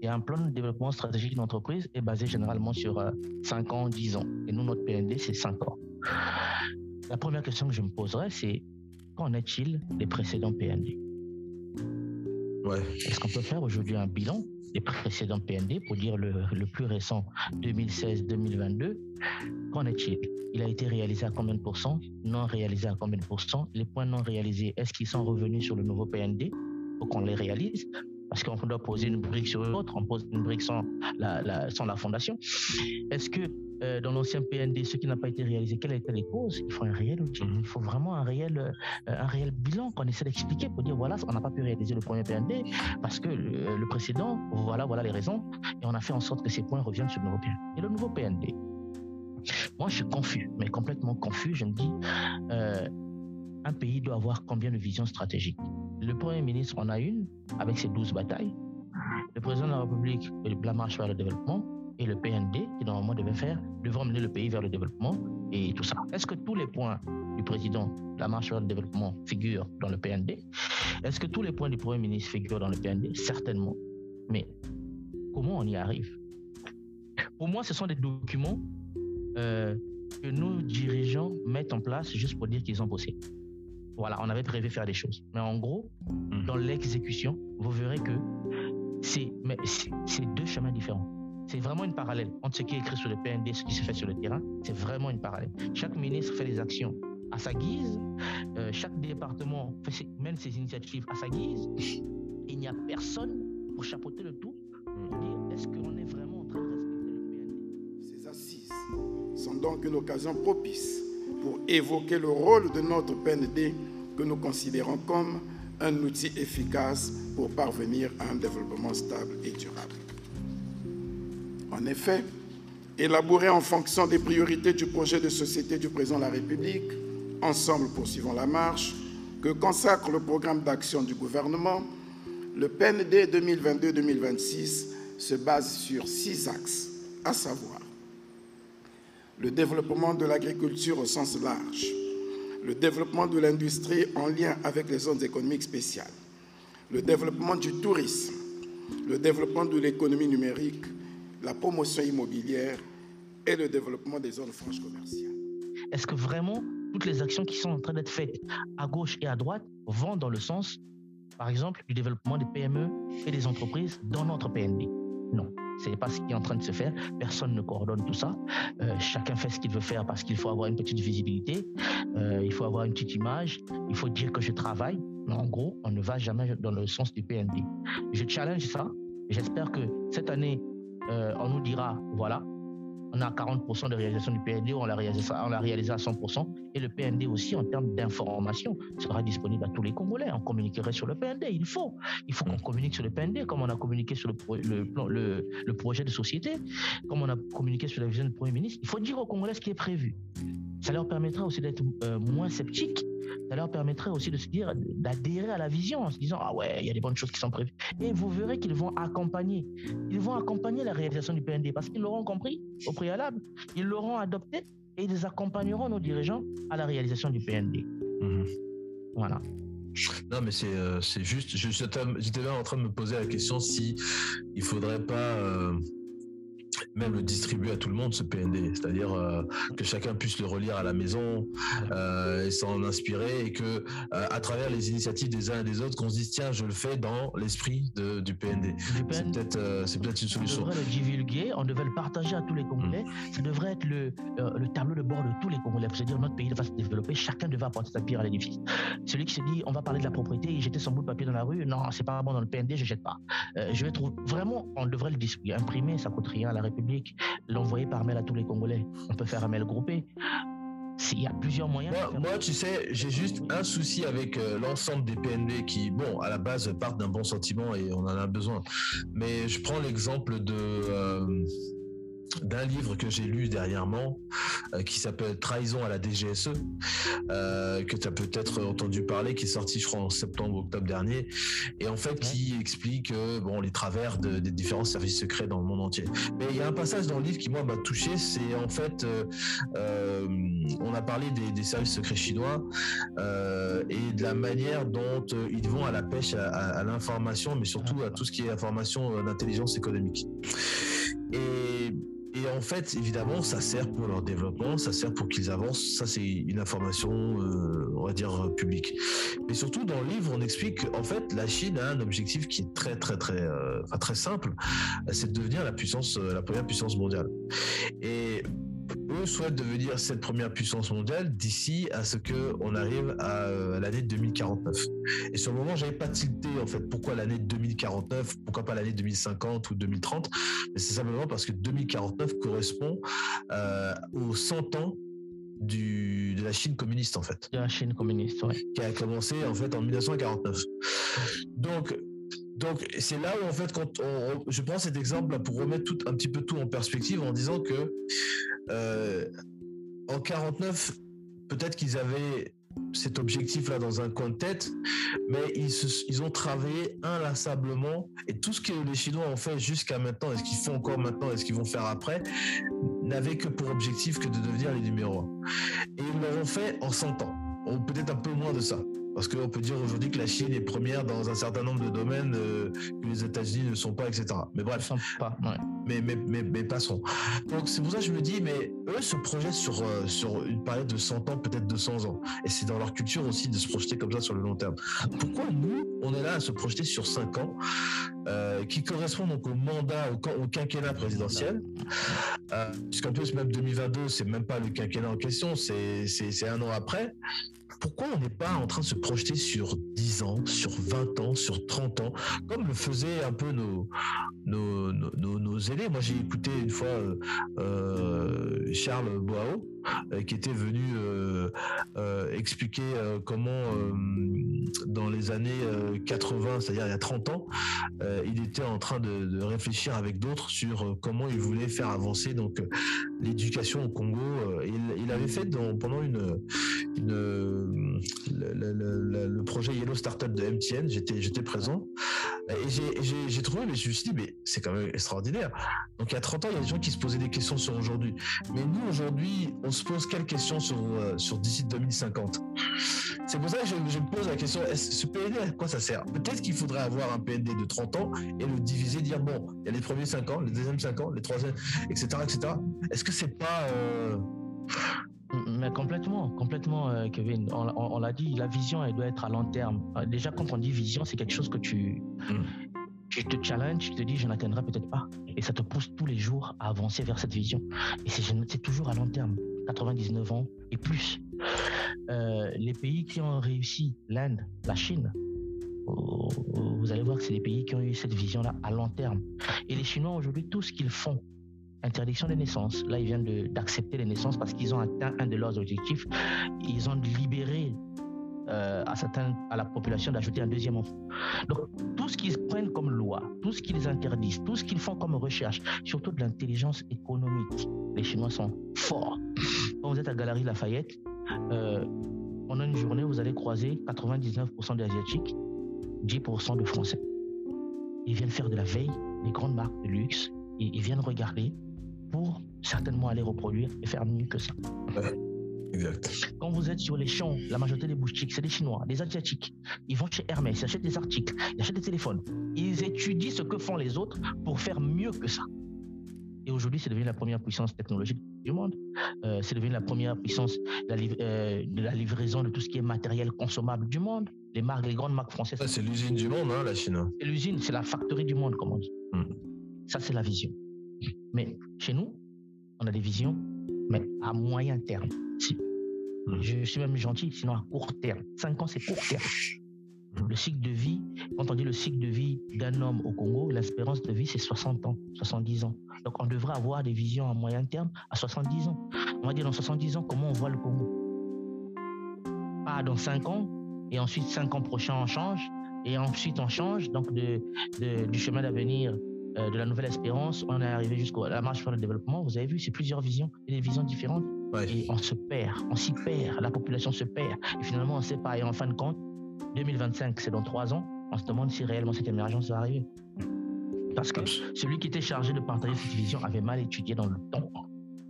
Et un plan de développement stratégique d'une entreprise est basé généralement sur 5 ans, 10 ans. Et nous, notre PND, c'est 5 ans. La première question que je me poserais, c'est qu'en est-il des précédents PND ouais. Est-ce qu'on peut faire aujourd'hui un bilan des précédents PND pour dire le, le plus récent 2016-2022 Qu'en est-il? Il a été réalisé à combien de pourcents? Non réalisé à combien de pourcents? Les points non réalisés, est-ce qu'ils sont revenus sur le nouveau PND pour qu'on les réalise parce qu'on doit poser une brique sur l'autre, on pose une brique sans la, sans la fondation. Est-ce que euh, dans l'ancien PND, ce qui n'a pas été réalisé, quelles étaient les causes Il faut un réel outil. Mhm. Il faut vraiment un réel, euh, un réel bilan qu'on essaie d'expliquer pour dire voilà, on n'a pas pu réaliser le premier PND parce que le, précédent, voilà, voilà les raisons, et on a fait en sorte que ces points reviennent sur le nouveau PND. Et le nouveau PND, moi je suis confus, mais complètement confus. Je me dis, euh, un pays doit avoir combien de visions stratégiques? Le Premier ministre en a une avec ses 12 batailles. Le président de la République, la marche vers le développement, et le PND, qui normalement devait faire, devrait emmener le pays vers le développement et tout ça. Est-ce que tous les points du président, la marche vers le développement, figurent dans le PND Est-ce que tous les points du Premier ministre figurent dans le PND Certainement. Mais comment on y arrive? Pour moi, ce sont des documents euh, que nos dirigeants mettent en place juste pour dire qu'ils ont bossé. Voilà, on avait prévu faire des choses. Mais en gros, hmm. dans l'exécution, vous verrez que c'est deux chemins différents. C'est vraiment une parallèle entre ce qui est écrit sur le PND et ce qui se fait sur le terrain. C'est vraiment une parallèle. Chaque ministre fait des actions à sa guise. Euh, chaque département mène ses initiatives à sa guise. Il n'y a personne pour chapeauter le tout pour dire est-ce qu'on est vraiment en train de respecter le PND. Ces assises sont donc une occasion propice pour évoquer le rôle de notre PND que nous considérons comme un outil efficace pour parvenir à un développement stable et durable. En effet, élaboré en fonction des priorités du projet de société du président de la République, ensemble poursuivant la marche, que consacre le programme d'action du gouvernement, le PND 2022-2026 se base sur six axes, à savoir le développement de l'agriculture au sens large, le développement de l'industrie en lien avec les zones économiques spéciales, le développement du tourisme, le développement de l'économie numérique, la promotion immobilière et le développement des zones franches commerciales. Est-ce que vraiment toutes les actions qui sont en train d'être faites à gauche et à droite vont dans le sens, par exemple, du développement des PME et des entreprises dans notre PND Non. Ce n'est pas ce qui est en train de se faire. Personne ne coordonne tout ça. Euh, chacun fait ce qu'il veut faire parce qu'il faut avoir une petite visibilité. Euh, il faut avoir une petite image. Il faut dire que je travaille. Mais en gros, on ne va jamais dans le sens du PND. Je challenge ça. J'espère que cette année, euh, on nous dira, voilà, on a 40% de réalisation du PND, on l'a réalisé, on l'a réalisé à 100%, et le PND aussi, en termes d'information, sera disponible à tous les Congolais. On communiquerait sur le PND, il faut. Il faut qu'on communique sur le PND, comme on a communiqué sur le, le, le, projet de société, comme on a communiqué sur la vision du Premier ministre. Il faut dire aux Congolais ce qui est prévu. Ça leur permettra aussi d'être euh, moins sceptiques ça leur permettrait aussi de se dire, d'adhérer à la vision en se disant, ah ouais, il y a des bonnes choses qui sont prévues. Et vous verrez qu'ils vont accompagner, ils vont accompagner la réalisation du PND parce qu'ils l'auront compris au préalable, ils l'auront adopté et ils accompagneront nos dirigeants à la réalisation du PND. Mhm. Voilà. Non, mais c'est euh, juste, j'étais là en train de me poser la question si il faudrait pas euh, même le distribuer à tout le monde ce PND, c'est-à-dire euh, que chacun puisse le relire à la maison euh, et s'en inspirer et que euh, à travers les initiatives des uns et des autres qu'on se dise tiens je le fais dans l'esprit du PND. C'est peut-être c'est peut-être une solution. On devrait le divulguer, on devrait le partager à tous les Congolais. Mm. Ça devrait être le, le tableau de bord de tous les Congolais. C'est-à-dire notre pays va se développer, chacun devrait apporter sa pierre à l'édifice. Celui qui se dit on va parler de la propriété et jeter son bout de papier dans la rue, non c'est pas bon dans le PND, je jette pas. je vais trouver vraiment on devrait le distribuer, imprimer, ça coûte rien à la République, l'envoyer par mail à tous les Congolais. On peut faire un mail groupé. il y a plusieurs moyens. Moi, tu sais, j'ai juste un souci avec euh, l'ensemble des PND qui, bon, à la base, partent d'un bon sentiment et on en a besoin. Mais je prends l'exemple de. Euh, d'un livre que j'ai lu dernièrement euh, qui s'appelle Trahison à la DGSE, euh, que tu as peut-être entendu parler, qui est sorti, je crois, en septembre, octobre dernier, et en fait qui explique euh, bon, les travers des différents services secrets dans le monde entier. Mais il y a un passage dans le livre qui, moi, m'a touché, c'est en fait, on a parlé des, services secrets chinois et de la manière dont ils vont à la pêche à l'information, mais surtout à tout ce qui est information d'intelligence économique. Et et en fait, évidemment, ça sert pour leur développement, ça sert pour qu'ils avancent. Ça, c'est une information, euh, on va dire, publique. Mais surtout, dans le livre, on explique qu'en fait, la Chine a un objectif qui est très, très, très, euh, très simple. C'est de devenir la puissance, euh, la première puissance mondiale. Et eux souhaitent devenir cette première puissance mondiale d'ici à ce que on arrive à, euh, l'année 2049. Et sur le moment, j'avais pas tilté en fait pourquoi l'année 2049, pourquoi pas l'année 2050 ou 2030, mais c'est simplement parce que 2049 correspond euh, aux 100 ans du, de la Chine communiste en fait. De la Chine communiste, oui. Qui a commencé en fait en 1949. Donc donc c'est là où en fait quand je prends cet exemple pour remettre tout un petit peu tout en perspective en disant que euh, en 49 peut-être qu'ils avaient cet objectif-là dans un coin de tête, mais ils, ont travaillé inlassablement et tout ce que les Chinois ont fait jusqu'à maintenant et ce qu'ils font encore maintenant et ce qu'ils vont faire après n'avait que pour objectif que de devenir les numéros 1. Et ils l'ont fait en 100 ans, ou peut-être un peu moins de ça. Parce qu'on peut dire aujourd'hui que la Chine est première dans un certain nombre de domaines euh, que les États-Unis ne sont pas, etc. Mais bref. Pas, mais, mais, mais, mais, passons. Donc c'est pour ça que je me dis, mais eux se projettent sur, euh, sur une période de 100 ans, peut-être 200 ans. Et c'est dans leur culture aussi de se projeter comme ça sur le long terme. Pourquoi nous, on est là à se projeter sur 5 ans, euh, qui correspond donc au mandat, au, quinquennat présidentiel? Puisqu'en plus, même 2022, c'est même pas le quinquennat en question, c'est un an après pourquoi on n'est pas en train de se projeter sur 10 ans, sur 20 ans, sur 30 ans, comme le faisaient un peu nos, nos, aînés? Moi, j'ai écouté une fois euh, euh Charles Boao, qui était venu euh, euh, expliquer comment dans les années 80, c'est-à-dire il y a 30 ans, il était en train de, réfléchir avec d'autres sur comment il voulait faire avancer donc l'éducation au Congo. Il, avait fait pendant une, une le, projet Yellow Startup de MTN, j'étais j'étais présent et j'ai trouvé, mais je me suis dit, mais c'est quand même extraordinaire. Donc il y a 30 ans, il y a des gens qui se posaient des questions sur aujourd'hui. Mais nous, aujourd'hui, on se pose quelles questions sur, euh, sur d'ici 2050 C'est pour ça que je, me pose la question, est ce PND, à quoi ça sert? Peut-être qu'il faudrait avoir un PND de 30 ans et le diviser, dire, bon, il y a les premiers 5 ans, les deuxièmes 5 ans, les troisièmes, etc. etc. Est-ce que c'est pas... Euh, mais complètement, complètement, euh, Kevin. On, l'a dit, la vision, elle doit être à long terme. Déjà, quand on dit vision, c'est quelque chose que tu, mm tu te challenge, tu te dis je n'atteindrai peut-être pas. Et ça te pousse tous les jours à avancer vers cette vision. Et c'est toujours à long terme, 99 ans et plus. Euh, les pays qui ont réussi, l'Inde, la Chine, vous allez voir que c'est des pays qui ont eu cette vision-là à long terme. Et les Chinois aujourd'hui, tout ce qu'ils font, interdiction des naissances, là ils viennent d'accepter les naissances parce qu'ils ont atteint un de leurs objectifs, ils ont libéré euh, à, la population d'ajouter un deuxième enfant. Donc, tout ce qu'ils prennent comme loi, tout ce qu'ils interdisent, tout ce qu'ils font comme recherche, surtout de l'intelligence économique, les Chinois sont forts. Quand vous êtes à Galerie Lafayette, euh, pendant une journée, vous allez croiser 99% d'Asiatiques, 10% de Français. Ils viennent faire de la veille, les grandes marques de luxe, et ils viennent regarder pour certainement aller reproduire et faire mieux que ça. Quand vous êtes sur les champs, la majorité des boutiques, c'est des Chinois, des Asiatiques. Ils vont chez Hermès, ils achètent des articles, ils achètent des téléphones. Ils étudient ce que font les autres pour faire mieux que ça. Et aujourd'hui, c'est devenu la première puissance technologique du monde. Euh, c'est devenu la première puissance euh, de la, livraison de tout ce qui est matériel consommable du monde. Les marques, les grandes marques françaises. c'est l'usine du monde, hein, la Chine. C'est l'usine, c'est la factory du monde, comme on dit. Hmm. Ça, c'est la vision. Mais chez nous, on a des visions, mais à moyen terme. Hmm. Je suis même gentil, sinon à court terme. Cinq ans, c'est court terme. Le cycle de vie, quand on dit le cycle de vie d'un homme au Congo, l'espérance de vie, c'est 60 ans, 70 ans. Donc, on devrait avoir des visions à moyen terme à 70 ans. On va dire dans 70 ans, comment on voit le Congo? Pas dans 5 ans, et ensuite 5 ans prochains, on change, et ensuite on change. Donc, de, du chemin d'avenir euh, de la nouvelle espérance, on est arrivé jusqu'à la marche vers le développement. Vous avez vu, c'est plusieurs visions, et des visions différentes. Et on se perd, on s'y perd, la population se perd. Et finalement, on ne sait pas. Et en fin de compte, 2025, c'est dans trois ans, on se demande si réellement cette émergence va arriver. Parce que celui qui était chargé de partager cette vision avait mal étudié dans le temps,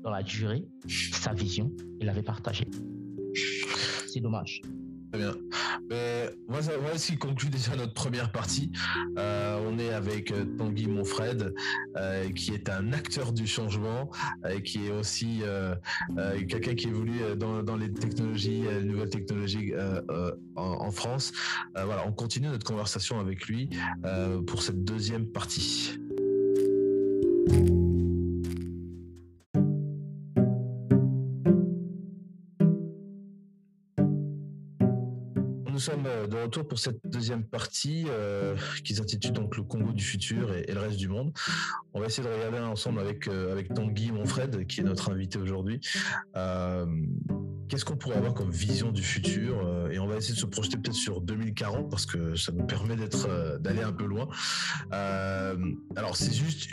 dans la durée, sa vision, il l'avait partagée. C'est dommage. Très bien. Mais qui conclut déjà notre première partie. Euh, on est avec euh, Tanguy Monfred, euh, qui est un acteur du changement, et qui est aussi quelqu'un qui évolue dans, les technologies, les nouvelles technologies en, en, France. voilà, on continue notre conversation avec lui pour cette deuxième partie. Sommes euh, de retour pour cette deuxième partie euh, qui s'intitule donc le Congo du futur et, le reste du monde. On va essayer de regarder ensemble avec euh, avec Tanguy Monfred qui est notre invité aujourd'hui. Qu'est-ce qu'on pourrait avoir comme vision du futur Et on va essayer de se projeter peut-être sur 2040 parce que ça nous permet d'être d'aller un peu loin. alors c'est juste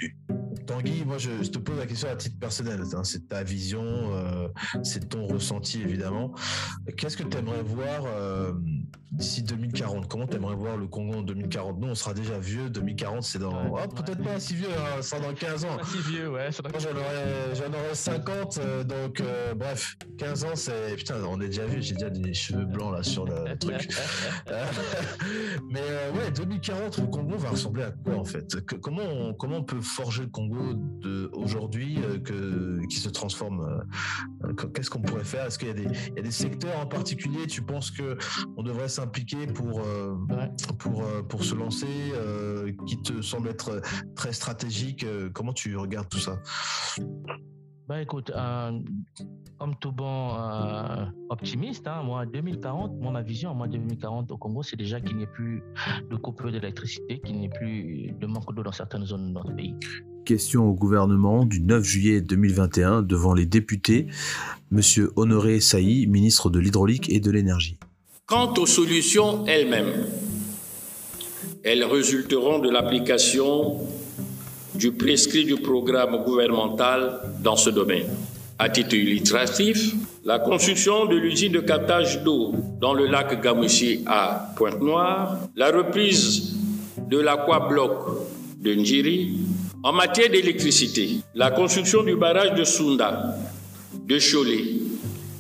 Tanguy, moi je, te pose la question à titre personnel. Hein. c'est ta vision, c'est ton ressenti évidemment. Qu'est-ce que tu aimerais voir d'ici 2040 Comment t'aimerais voir le Congo en 2040 Nous, on sera déjà vieux. 2040, c'est dans. oh, peut-être pas si vieux, hein, ça dans 15 ans. Pas si vieux, ouais. Moi, j'en aurais, 50, euh, donc euh, bref, 15 ans, c'est. Putain, on est déjà vieux, j'ai déjà des cheveux blancs là sur le truc. Mais euh, ouais, 2040, le Congo va ressembler à quoi en fait? Comment, on, comment on peut forger le Congo d'aujourd'hui que, qui se transforme Qu'est-ce qu'on pourrait faire? Est-ce qu'il y, y, a des secteurs en particulier Tu penses que on devrait s'impliquer pour, euh, pour, euh, pour se lancer, euh, qui te semble être très stratégique Comment tu regardes tout ça? Bah écoute, comme tout bon optimiste, hein, moi 2040, moi ma vision, moi 2040 au Congo, c'est déjà qu'il n'y ait plus de coupure d'électricité, qu'il n'y ait plus de manque d'eau dans certaines zones de notre pays. Question au gouvernement du 9 juillet 2021 devant les députés, Monsieur Honoré Sailly, ministre de l'Hydraulique et de l'Énergie. Quant aux solutions elles-mêmes, elles résulteront de l'application du prescrit du programme gouvernemental dans ce domaine. À titre illustratif, la construction de l'usine de captage d'eau dans le lac Gamoussi à Pointe-Noire, la reprise de l'aquabloc de Njiri, en matière d'électricité, la construction du barrage de Sunda, de Cholet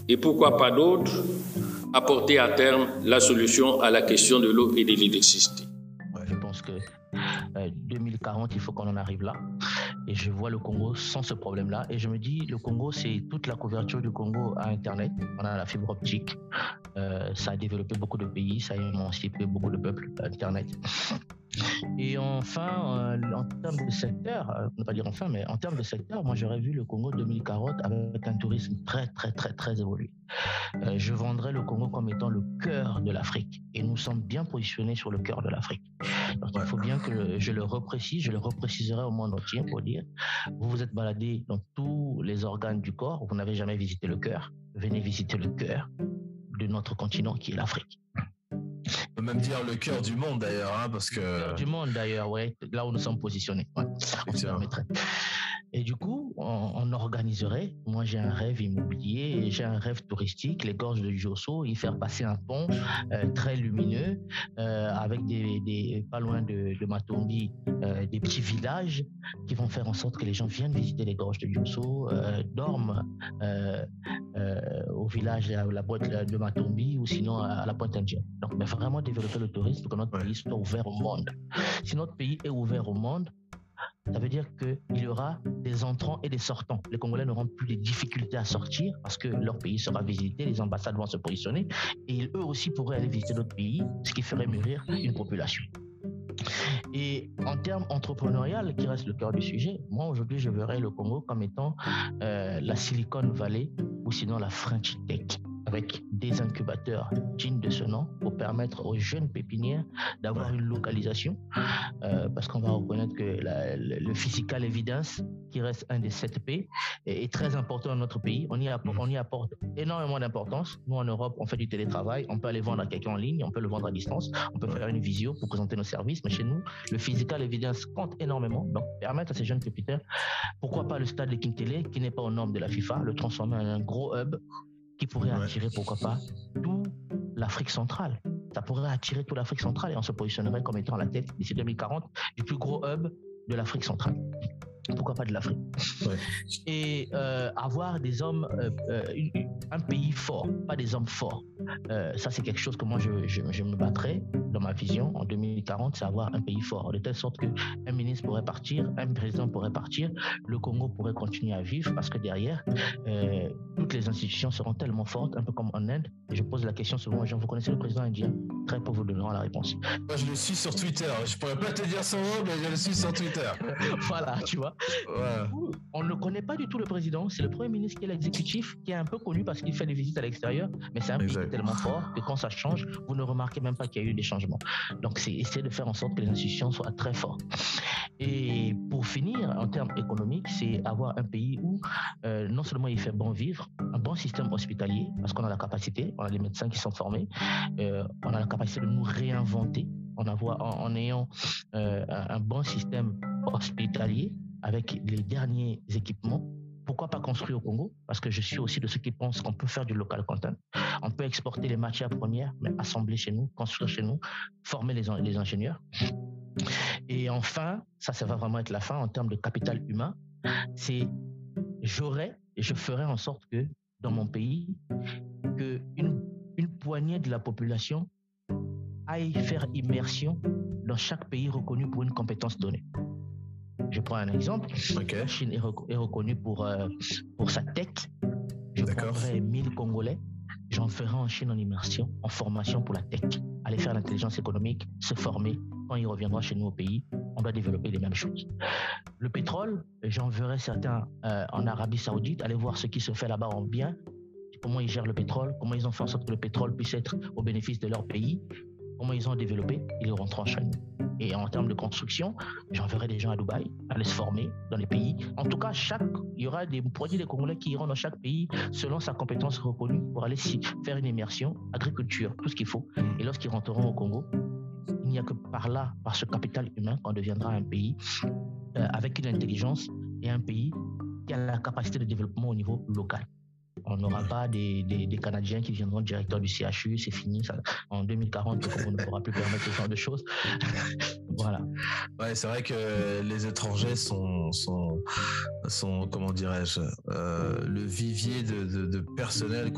et pourquoi pas d'autres apporter à terme la solution à la question de l'eau et de l'électricité. 2040, euh, il faut qu'on en arrive là. Et je vois le Congo sans ce problème-là. Et je me dis, le Congo, c'est toute la couverture du Congo à Internet. On a la fibre optique. Euh, ça a développé beaucoup de pays, ça a émancipé beaucoup de peuples, Internet. Et enfin, euh, en termes de secteur, euh, ne pas dire enfin, mais en termes de secteur, moi j'aurais vu le Congo 2040 avec un tourisme très très très très évolué. Euh, je vendrais le Congo comme étant le cœur de l'Afrique. Et nous sommes bien positionnés sur le cœur de l'Afrique. Donc il faut bien que je le reprécise, je le repréciserai au monde entier pour dire, vous vous êtes baladé dans tous les organes du corps, vous n'avez jamais visité le cœur. Venez visiter le cœur de notre continent qui est l'Afrique. On peut même dire le cœur du monde d'ailleurs, hein, parce que. Le cœur du monde d'ailleurs, ouais, là où nous sommes positionnés. Ouais, on se permettrait. Et du coup, on, organiserait. Moi, j'ai un rêve immobilier, j'ai un rêve touristique, les gorges de Josso, y faire passer un pont euh, très lumineux euh, avec des, des, pas loin de, de Matombi, euh, des petits villages qui vont faire en sorte que les gens viennent visiter les gorges de Josso, dorment au village à la boîte de Matombi ou sinon à la pointe indienne. Donc, mais vraiment développer le tourisme pour que notre pays soit ouvert au monde. Si notre pays est ouvert au monde, ça veut dire qu'il y aura des entrants et des sortants. Les Congolais n'auront plus de difficultés à sortir parce que leur pays sera visité, les ambassades vont se positionner et eux aussi pourraient aller visiter d'autres pays, ce qui ferait mûrir une population. Et en termes entrepreneurial, qui reste le cœur du sujet, moi aujourd'hui je verrais le Congo comme étant euh, la Silicon Valley ou sinon la French Tech avec des incubateurs dignes de ce nom pour permettre aux jeunes pépinières d'avoir une localisation. Euh, parce qu'on va reconnaître que le, physical evidence, qui reste un des 7 P, est, très important dans notre pays. On y, apporte, on y apporte énormément d'importance. Nous, en Europe, on fait du télétravail. On peut aller vendre à quelqu'un en ligne, on peut le vendre à distance, on peut faire une visio pour présenter nos services. Mais chez nous, le physical evidence compte énormément. Donc, permettre à ces jeunes pépinières, pourquoi pas le stade de Télé, qui n'est pas aux normes de la FIFA, le transformer en un gros hub qui pourrait attirer, pourquoi pas, tout l'Afrique centrale. Ça pourrait attirer toute l'Afrique centrale et on se positionnerait comme étant à la tête d'ici 2040 du plus gros hub de l'Afrique centrale pourquoi pas de l'Afrique. Et euh, avoir des hommes, euh, euh, un pays fort, pas des hommes forts. Ça, c'est quelque chose que moi, je, je, me battrais dans ma vision en 2040, c'est avoir un pays fort, de telle sorte qu'un ministre pourrait partir, un président pourrait partir, le Congo pourrait continuer à vivre parce que derrière, toutes les institutions seront tellement fortes, un peu comme en Inde. Et je pose la question souvent aux gens, vous connaissez le président indien? Très peu vous donneront la réponse. Moi, je le suis sur Twitter. Je pourrais pas te dire son nom, mais je le suis sur Twitter. voilà, tu vois. On ne connaît pas du tout le président. C'est le premier ministre qui est l'exécutif, qui est un peu connu parce qu'il fait des visites à l'extérieur. Mais c'est un pays tellement fort que quand ça change, vous ne remarquez même pas qu'il y a eu des changements. Donc, c'est essayer de faire en sorte que les institutions soient très fortes. Et pour finir, en termes économiques, c'est avoir un pays où euh, non seulement il fait bon vivre, un bon système hospitalier, parce qu'on a la capacité, on a des médecins qui sont formés, euh, on a la capacité de nous réinventer en, ayant euh, un bon système hospitalier avec les derniers équipements. Pourquoi pas construire au Congo? Parce que je suis aussi de ceux qui pensent qu'on peut faire du local content. On peut exporter les matières premières, mais assembler chez nous, construire chez nous, former les, ingénieurs. Et enfin, ça, ça va vraiment être la fin en termes de capital humain. C'est j'aurais et je ferai en sorte que dans mon pays, que une, une poignée de la population aille faire immersion dans chaque pays reconnu pour une compétence donnée. Je prends un exemple. La Chine est, reconnue pour, euh, pour sa tech. Je prendrai 1000 Congolais, j'en ferai en Chine en immersion, en formation pour la tech. Aller faire l'intelligence économique, se former. Quand il reviendra chez nous au pays, on doit développer les mêmes choses. Le pétrole, j'enverrai certains euh, en Arabie Saoudite, aller voir ce qui se fait là-bas en bien, comment ils gèrent le pétrole, comment ils ont fait en sorte que le pétrole puisse être au bénéfice de leur pays, comment ils ont développé, ils rentrent en Chine. Et en termes de construction, j'enverrai des gens à Dubaï, aller se former dans les pays. En tout cas, chaque, il y aura des produits des Congolais qui iront dans chaque pays selon sa compétence reconnue pour aller faire une immersion, agriculture, tout ce qu'il faut. Et lorsqu'ils rentreront au Congo, il n'y a que par là, par ce capital humain, qu'on deviendra un pays euh, avec une intelligence et un pays qui a la capacité de développement au niveau local. On n'aura pas des, des, Canadiens qui viendront directeur du CHU, c'est fini. Ça, en 2040, on ne pourra plus permettre ce genre de choses. voilà. Ouais, c'est vrai que les étrangers sont, sont, sont comment dirais-je, euh, le vivier de, de, personnel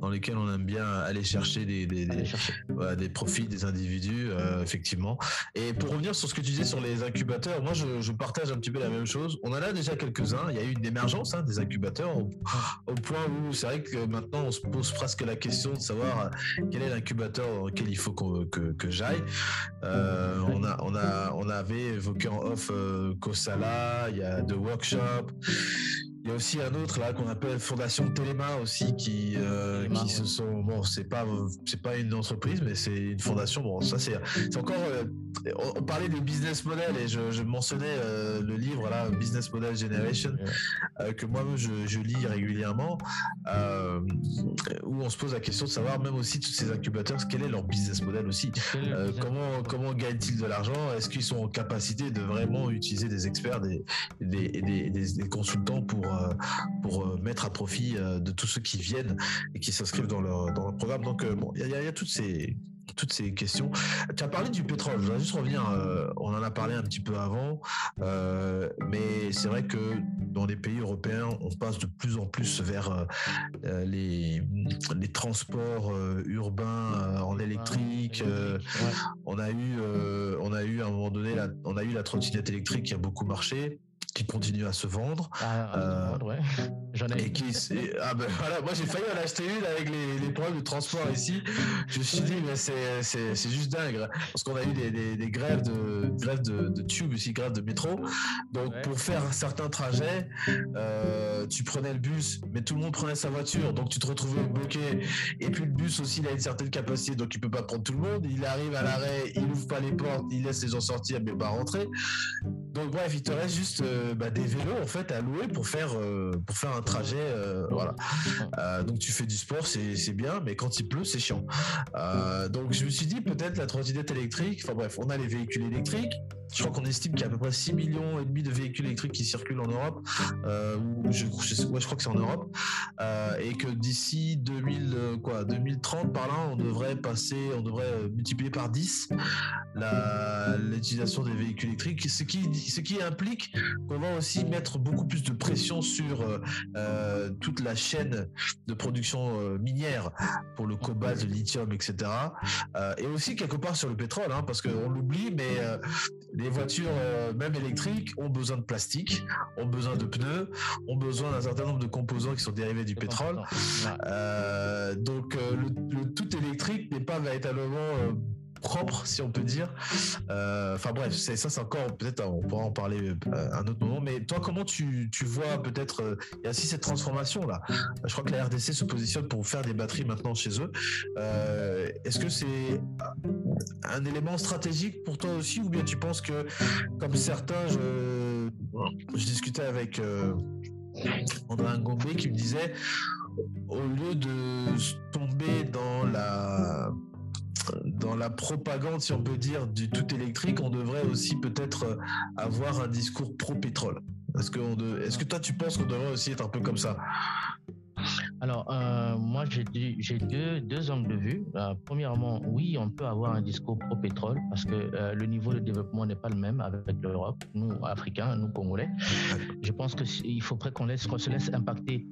dans lesquels on aime bien aller chercher des, des, des, profits des individus, euh, effectivement. Et pour revenir sur ce que tu disais sur les incubateurs, moi je, je, partage un petit peu la même chose. On en a déjà quelques-uns. Il y a eu une émergence hein, des incubateurs au, au point où c'est vrai que maintenant on se pose presque la question de savoir quel est l'incubateur dans lequel il faut que, j'aille. Euh, on, a, on, a, on avait évoqué en off euh, Kosala, il y a The Workshop, il y a aussi un autre là qu'on appelle Fondation Téléma aussi qui euh, qui se sont bon c'est pas c'est pas une entreprise mais c'est une fondation. Bon ça c'est c'est encore euh, on, parlait de business model et je, je mentionnais euh, le livre là Business Model Generation que moi-même je, je, lis régulièrement où on se pose la question de savoir même aussi tous ces incubateurs quel est leur business model aussi comment comment gagnent-ils de l'argent? Est-ce qu'ils sont en capacité de vraiment utiliser des experts des des, des, des consultants pour euh, pour euh, mettre à profit euh, de tous ceux qui viennent et qui s'inscrivent dans leur, dans le programme. Donc, bon, il y, a, toutes ces toutes ces questions. Tu as parlé du pétrole, je voudrais juste revenir, on en a parlé un petit peu avant, mais c'est vrai que dans les pays européens, on passe de plus en plus vers les, les transports urbains en électrique. on a eu, on a eu à un moment donné, la, on a eu la trottinette électrique qui a beaucoup marché. Qui continue à se vendre. Ah, euh, ouais. J'en ai. Et qui, ah ben voilà, moi j'ai failli en acheter une avec les, les, problèmes de transport ici. Je me suis dit, mais c'est juste dingue. Parce qu'on a eu des, des, des, grèves de grèves de, de tube ici, grèves de métro. Donc pour faire certains trajets, euh, tu prenais le bus, mais tout le monde prenait sa voiture. Donc tu te retrouvais bloqué. Et puis le bus aussi, il a une certaine capacité, donc il peut pas prendre tout le monde. Il arrive à l'arrêt, il ouvre pas les portes, il laisse les gens sortir, mais pas rentrer. Donc bref, il te reste juste euh, bah, des vélos en fait à louer pour faire euh, pour faire un trajet. Euh, voilà. donc tu fais du sport, c'est bien, mais quand il pleut, c'est chiant. donc je me suis dit peut-être la trottinette électrique. Enfin bref, on a les véhicules électriques. Je crois qu'on estime qu'il y a à peu près 6 millions et demi de véhicules électriques qui circulent en Europe. je, je, crois que c'est en Europe. et que d'ici 2000 quoi 2030 par là, on devrait passer, on devrait multiplier par 10 l'utilisation des véhicules électriques, ce qui ce qui implique qu'on va aussi mettre beaucoup plus de pression sur euh, euh, toute la chaîne de production euh, minière pour le cobalt, le lithium, etc. et aussi quelque part sur le pétrole, hein, parce qu'on l'oublie, mais les voitures, même électriques, ont besoin de plastique, ont besoin de pneus, ont besoin d'un certain nombre de composants qui sont dérivés du pétrole. donc le, tout électrique n'est pas véritablement propre, si on peut dire. Euh, enfin bref, ça, c'est encore peut-être on pourra en parler euh, un autre moment. Mais toi, comment tu, tu vois peut-être euh, il y a aussi cette transformation là. Je crois que la RDC se positionne pour faire des batteries maintenant chez eux. Est-ce que c'est un élément stratégique pour toi aussi, ou bien tu penses que comme certains, je, discutais avec André Ngombe qui me disait au lieu de tomber dans la dans la propagande, si on peut dire, du tout électrique, on devrait aussi peut-être euh, avoir un discours pro-pétrole. Est-ce que, toi, tu penses qu'on devrait aussi être un peu comme ça? Alors, euh, moi, j'ai deux, deux angles de vue. Euh, premièrement, oui, on peut avoir un discours pro-pétrole parce que euh, le niveau de développement n'est pas le même avec l'Europe, nous, Africains, nous, Congolais. Je pense qu'il faudrait qu'on se laisse impacter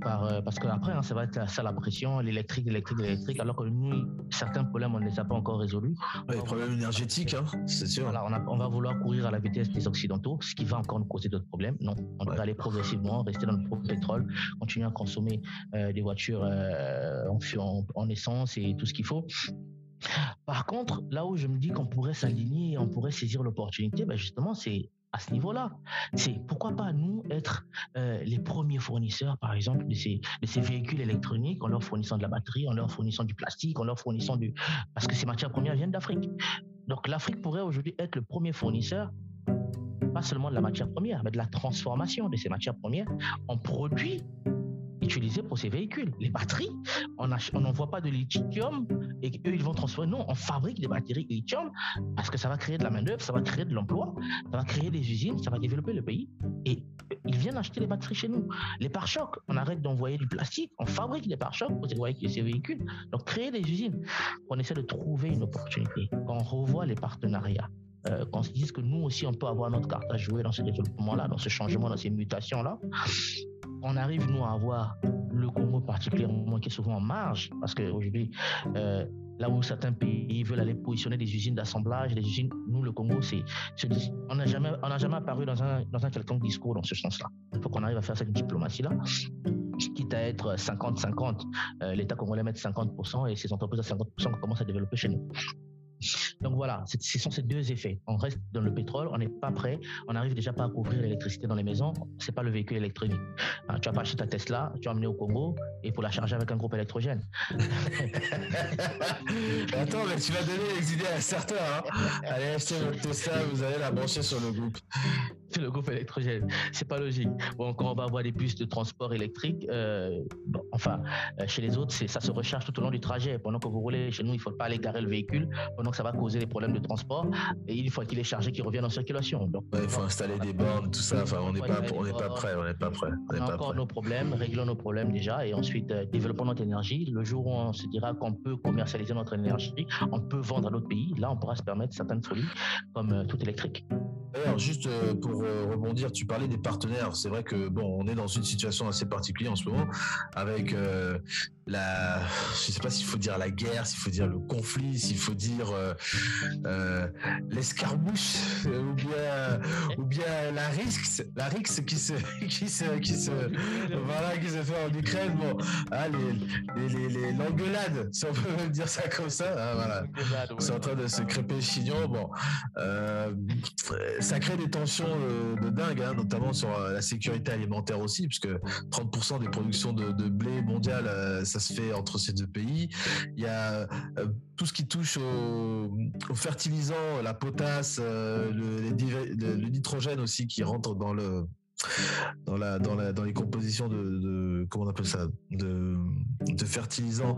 par. parce qu'après, hein, ça va être ça la pression, l'électrique, l'électrique, l'électrique, alors que nous, certains problèmes, on ne les a pas encore résolus. les problèmes énergétiques, hein, c'est sûr. Alors, on, va vouloir courir à la vitesse des Occidentaux, ce qui va encore nous causer d'autres problèmes. Non, on doit aller progressivement, rester dans le pro-pétrole, continuer à consommer euh, des voitures euh, en, en, essence et tout ce qu'il faut. Par contre, là où je me dis qu'on pourrait s'aligner, on pourrait saisir l'opportunité, ben justement, c'est à ce niveau-là. C'est pourquoi pas nous être euh, les premiers fournisseurs, par exemple, de ces, de ces véhicules électroniques, en leur fournissant de la batterie, en leur fournissant du plastique, en leur fournissant du... Parce que ces matières premières viennent d'Afrique. Donc l'Afrique pourrait aujourd'hui être le premier fournisseur pas seulement de la matière première, mais de la transformation de ces matières premières en produits utilisés pour ces véhicules. Les batteries, on n'envoie pas de lithium et eux, ils vont transformer. Non, on fabrique des batteries lithium parce que ça va créer de la main-d'œuvre, ça va créer de l'emploi, ça va créer des usines, ça va développer le pays. Et ils viennent acheter les batteries chez nous. Les pare-chocs, on arrête d'envoyer du plastique, on fabrique des pare-chocs pour ces véhicules. Donc, créer des usines. On essaie de trouver une opportunité. Quand on revoit les partenariats, euh, qu'on se dise que nous aussi, on peut avoir notre carte à jouer dans ce développement-là, dans ce changement, dans ces mutations-là on arrive, nous, à avoir le Congo particulièrement qui est souvent en marge, parce qu'aujourd'hui, euh, là où certains pays veulent aller positionner des usines d'assemblage, des usines, nous, le Congo, c'est, on n'a jamais, on jamais apparu dans un, dans un quelconque discours dans ce sens-là. Il faut qu'on arrive à faire cette diplomatie-là quitte à être 50-50, euh, l'État congolais met 50% et ces entreprises à 50% commencent à développer chez nous. Donc voilà, ce sont ces deux effets. On reste dans le pétrole, on n'est pas prêt, on n'arrive déjà pas à couvrir l'électricité dans les maisons. C'est pas le véhicule électronique. Hein, tu vas pas acheter ta Tesla, tu vas emmener au Congo et pour la charger avec un groupe électrogène. Attends, mais tu vas donner les idées à certains. Hein. Allez acheter votre Tesla, vous allez la brancher sur le groupe. C'est le groupe électrogène. C'est pas logique. Bon, quand on va avoir des bus de transport électrique, euh, enfin, euh, chez les autres, ça se recharge tout au long du trajet. Pendant que vous roulez chez nous, il faut pas aller garer le véhicule. Pendant que ça va causer des problèmes de transport. Et une fois qu'il est chargé, qu'il revienne en circulation. Donc, il faut installer des bornes, tout ça. Enfin, on n'est pas, on n'est pas prêt. On n'est pas prêt. On, a encore nos problèmes, réglons nos problèmes déjà, et ensuite euh, développons notre énergie. Le jour où on se dira qu'on peut commercialiser notre énergie, on peut vendre à d'autres pays. Là, on pourra se permettre certaines folies, comme euh, tout électrique. D'ailleurs, juste euh, pour rebondir, tu parlais des partenaires. C'est vrai que bon, on est dans une situation assez particulière en ce moment avec la, je sais pas s'il faut dire la guerre, s'il faut dire le conflit, s'il faut dire l'escarmouche ou bien ou bien la risque, la qui se qui se qui se voilà qui se fait en Ukraine. Bon, ah, les les l'engueulade, si on peut dire ça comme ça. Ah, voilà, c'est en train de se crêper chignon. Bon, ça crée des tensions de dingue, hein, notamment sur la sécurité alimentaire aussi, puisque 30% des productions de, blé mondial, euh, ça se fait entre ces deux pays. Il y a euh, tout ce qui touche aux, fertilisants, la potasse, euh, le, nitrogène aussi qui rentre dans le dans la dans la dans les compositions de, comment on appelle ça? De, de fertilisants.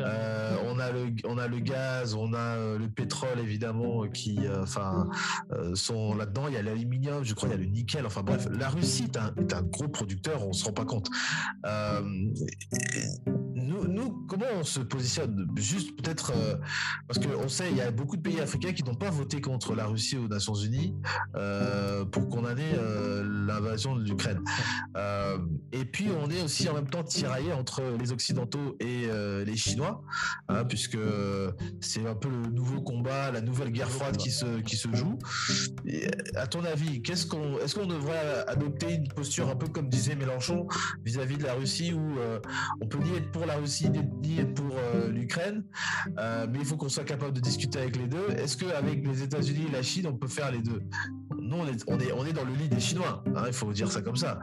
Euh, on a le on a le gaz on a euh, le pétrole évidemment qui euh, enfin sont là dedans il y a l'aluminium je crois il y a le nickel. Enfin bref la Russie est un, est un gros producteur on se rend pas compte nous, nous, comment on se positionne? Juste peut-être parce qu'on sait il y a beaucoup de pays africains qui n'ont pas voté contre la Russie aux Nations Unies pour condamner l'invasion de l'Ukraine. Euh, et puis on est aussi en même temps tiraillé entre les Occidentaux et euh, les Chinois, hein, puisque c'est un peu le nouveau combat, la nouvelle guerre froide qui se, qui se joue. à ton avis, qu'est-ce qu'on, est-ce qu'on devrait adopter une posture un peu comme disait Mélenchon vis-à-vis de la Russie, où euh, on peut ni être la Russie ni pour l'Ukraine, mais il faut qu'on soit capable de discuter avec les deux. Est-ce qu'avec les États-Unis et la Chine, on peut faire les deux? Nous, on est, dans le lit des Chinois. Hein, il faut dire ça comme ça.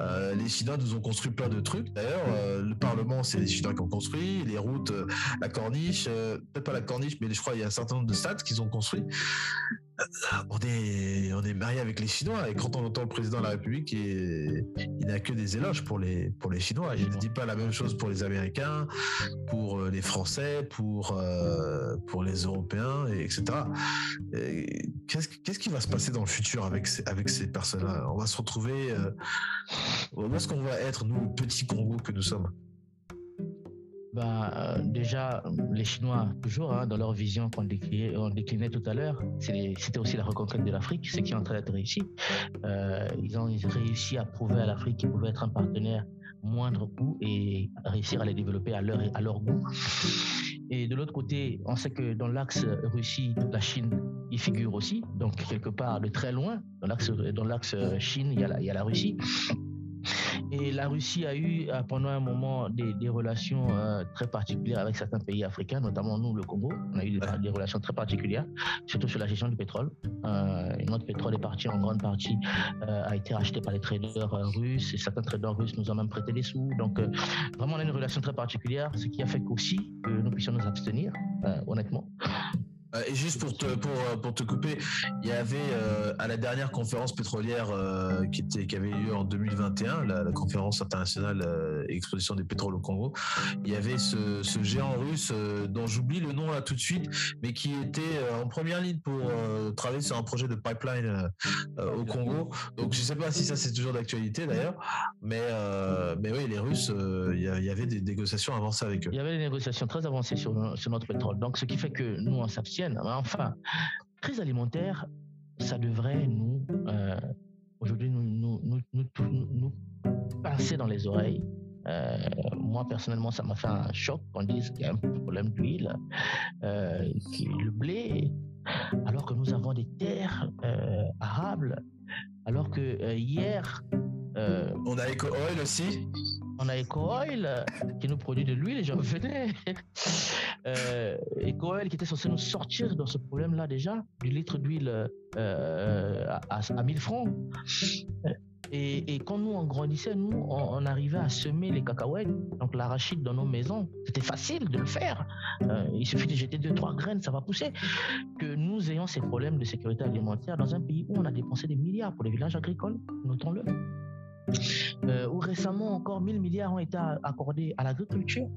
Euh, les Chinois nous ont construit plein de trucs. D'ailleurs, euh, le Parlement, c'est les Chinois qui ont construit. Les routes, euh, la corniche, peut-être pas la corniche, mais je crois qu'il y a un certain nombre de stades qu'ils ont construits on est, on est marié avec les Chinois et quand on entend le président de la République, il, n'a que des éloges pour les, pour les Chinois. Il ne dit pas la même chose pour les Américains, pour euh, les Français, pour, euh, pour les Européens, etc. Qu'est-ce, qui va se passer dans le futur avec ces, avec ces personnes-là? On va se retrouver. Euh, où est-ce qu'on va être, nous, le petit Congo que nous sommes? Bah, déjà, les Chinois, toujours, hein, dans leur vision qu'on déclinait, tout à l'heure, c'était aussi la reconquête de l'Afrique, ce qui est en train d'être réussi. Euh, ils ont réussi à prouver à l'Afrique qu'ils pouvaient être un partenaire moindre coût et réussir à les développer à leur, à leur goût. Et de l'autre côté, on sait que dans l'axe Russie, la Chine y figure aussi. Donc, quelque part, de très loin, dans l'axe, l'axe Chine, il y, a la, il y a la Russie. Et la Russie a eu euh, pendant un moment des, relations euh, très particulières avec certains pays africains, notamment nous, le Congo. On a eu des, relations très particulières, surtout sur la gestion du pétrole. Euh, notre pétrole est parti en grande partie, a été racheté par les traders russes et certains traders russes nous ont même prêté des sous. Donc vraiment, on a une relation très particulière, ce qui a fait qu'aussi nous puissions nous abstenir, honnêtement. Euh, et juste pour te, pour, euh, pour te couper, il y avait euh, à la dernière conférence pétrolière qui, était, qui avait eu lieu en 2021, la, conférence internationale exposition des pétroles au Congo, il y avait ce, géant russe dont j'oublie le nom là tout de suite, mais qui était en première ligne pour travailler sur un projet de pipeline au Congo. Donc je sais pas si ça c'est toujours d'actualité d'ailleurs, mais, mais oui, les Russes, il y, avait des négociations avancées avec eux. Il y avait des négociations très avancées sur, sur notre pétrole. Donc ce qui fait que nous, on s'abstient Enfin, crise alimentaire, ça devrait nous, euh, aujourd'hui, nous, nous, nous, passer dans les oreilles. Euh, moi, personnellement, ça m'a fait un choc qu'on dise qu'il y a un problème d'huile, euh, le blé, alors que nous avons des terres arables, alors que hier... On a Eco Oil aussi on a EcoOil qui nous produit de l'huile et j'en venais. euh, EcoOil qui était censé nous sortir dans ce problème-là déjà, du litre d'huile euh, à, à, 1000 francs. Et, quand nous, on grandissait, nous, on, arrivait à semer les cacahuètes, donc l'arachide dans nos maisons. C'était facile de le faire. Euh, il suffit de jeter deux, trois graines, ça va pousser. Que nous ayons ces problèmes de sécurité alimentaire dans un pays où on a dépensé des milliards pour les villages agricoles, notons-le euh, où récemment encore 1000 milliards ont été accordés à l'agriculture.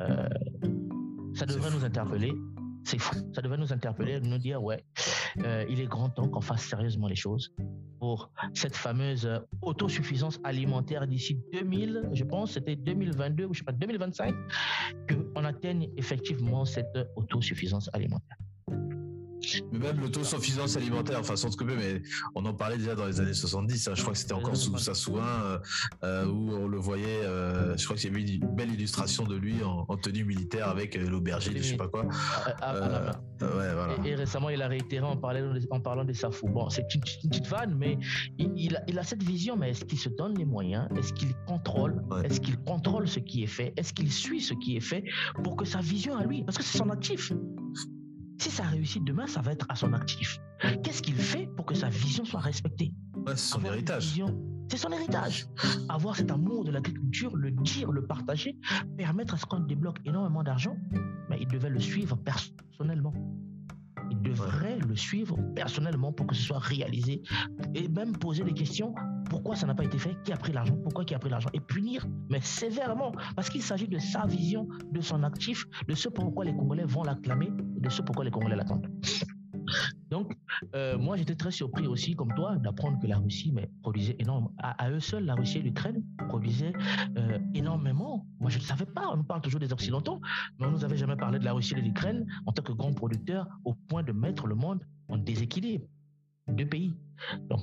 Euh, ça devrait nous interpeller. C'est fou. Ça devrait nous interpeller, nous dire ouais, euh, il est grand temps qu'on fasse sérieusement les choses pour cette fameuse autosuffisance alimentaire d'ici 2000, je pense, c'était 2022 ou je sais pas 2025, qu'on atteigne effectivement cette autosuffisance alimentaire. Mais même l'autosuffisance alimentaire, enfin sans te couper, mais on en parlait déjà dans les années 70. Hein, je crois que c'était encore sous Sassouin euh, euh, où on le voyait. Euh, je crois qu'il y avait une belle illustration de lui en, tenue militaire avec l'aubergine, je sais pas quoi. et, récemment, il a réitéré en parlant, en parlant des Safou. Bon, c'est une, petite vanne, mais il, a, il, a, cette vision. Mais est-ce qu'il se donne les moyens? Est-ce qu'il contrôle? Est-ce qu'il contrôle ce qui est fait? Est-ce qu'il suit ce qui est fait pour que sa vision à lui, parce que c'est son actif. Si ça réussit demain, ça va être à son actif. Qu'est-ce qu'il fait pour que sa vision soit respectée? C'est son héritage. C'est son héritage. Avoir cet amour de l'agriculture, le dire, le partager, permettre à ce qu'on débloque énormément d'argent, mais il devait le suivre personnellement. Il devrait le suivre personnellement pour que ce soit réalisé et même poser des questions. Pourquoi ça n'a pas été fait Qui a pris l'argent Pourquoi qui a pris l'argent Et punir, mais sévèrement, parce qu'il s'agit de sa vision, de son actif, de ce pourquoi les Congolais vont l'acclamer, de ce pourquoi les Congolais l'attendent. Donc, euh, moi, j'étais très surpris aussi, comme toi, d'apprendre que la Russie mais, produisait énormément. À, eux seuls, la Russie et l'Ukraine produisaient euh, énormément. Moi, je ne savais pas. On nous parle toujours des Occidentaux, mais on ne nous avait jamais parlé de la Russie et de l'Ukraine en tant que grands producteurs au point de mettre le monde en déséquilibre. Deux pays. Donc,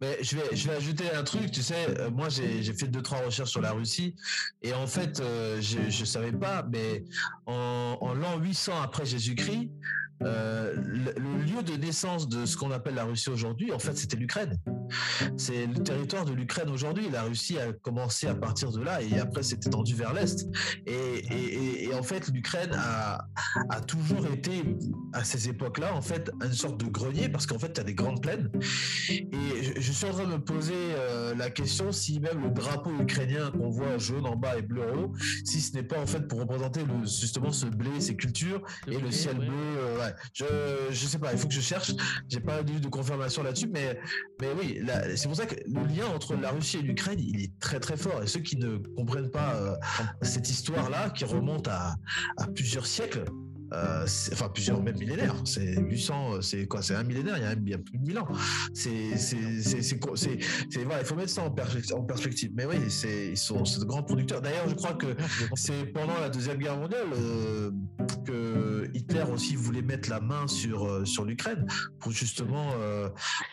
mais je vais, je ajouter un truc, tu sais, euh, moi j'ai fait deux, trois recherches sur la Russie, et en fait, je ne savais pas, mais en, l'an 800 après Jésus-Christ, euh, le, lieu de naissance de ce qu'on appelle la Russie aujourd'hui, en fait, c'était l'Ukraine. C'est le territoire de l'Ukraine aujourd'hui. La Russie a commencé à partir de là et après s'est étendue vers l'Est. Et, en fait, l'Ukraine a, toujours été, à ces époques-là, en fait, une sorte de grenier parce qu'en fait, tu as des grandes plaines. Et je, suis en train de me poser euh, la question si même le drapeau ukrainien qu'on voit jaune en bas et bleu en haut, si ce n'est pas en fait pour représenter le, justement ce blé, ces cultures et le ciel bleu. Euh, je, je sais pas, il faut que je cherche. J'ai pas eu de confirmation là-dessus, mais, mais oui, c'est pour ça que le lien entre la Russie et l'Ukraine, il est très très fort. Et ceux qui ne comprennent pas euh, cette histoire-là, qui remonte à, à plusieurs siècles, euh, enfin plusieurs même millénaires. C'est 800, c'est quoi C'est un millénaire. Il y a, bien plus de 1000 ans. C'est, c'est, voilà, il faut mettre ça en, perspective. Mais oui, c'est, ils sont, de grands producteurs. D'ailleurs, je crois que c'est pendant la deuxième guerre mondiale euh, que Hitler aussi voulait mettre la main sur euh, sur l'Ukraine pour justement,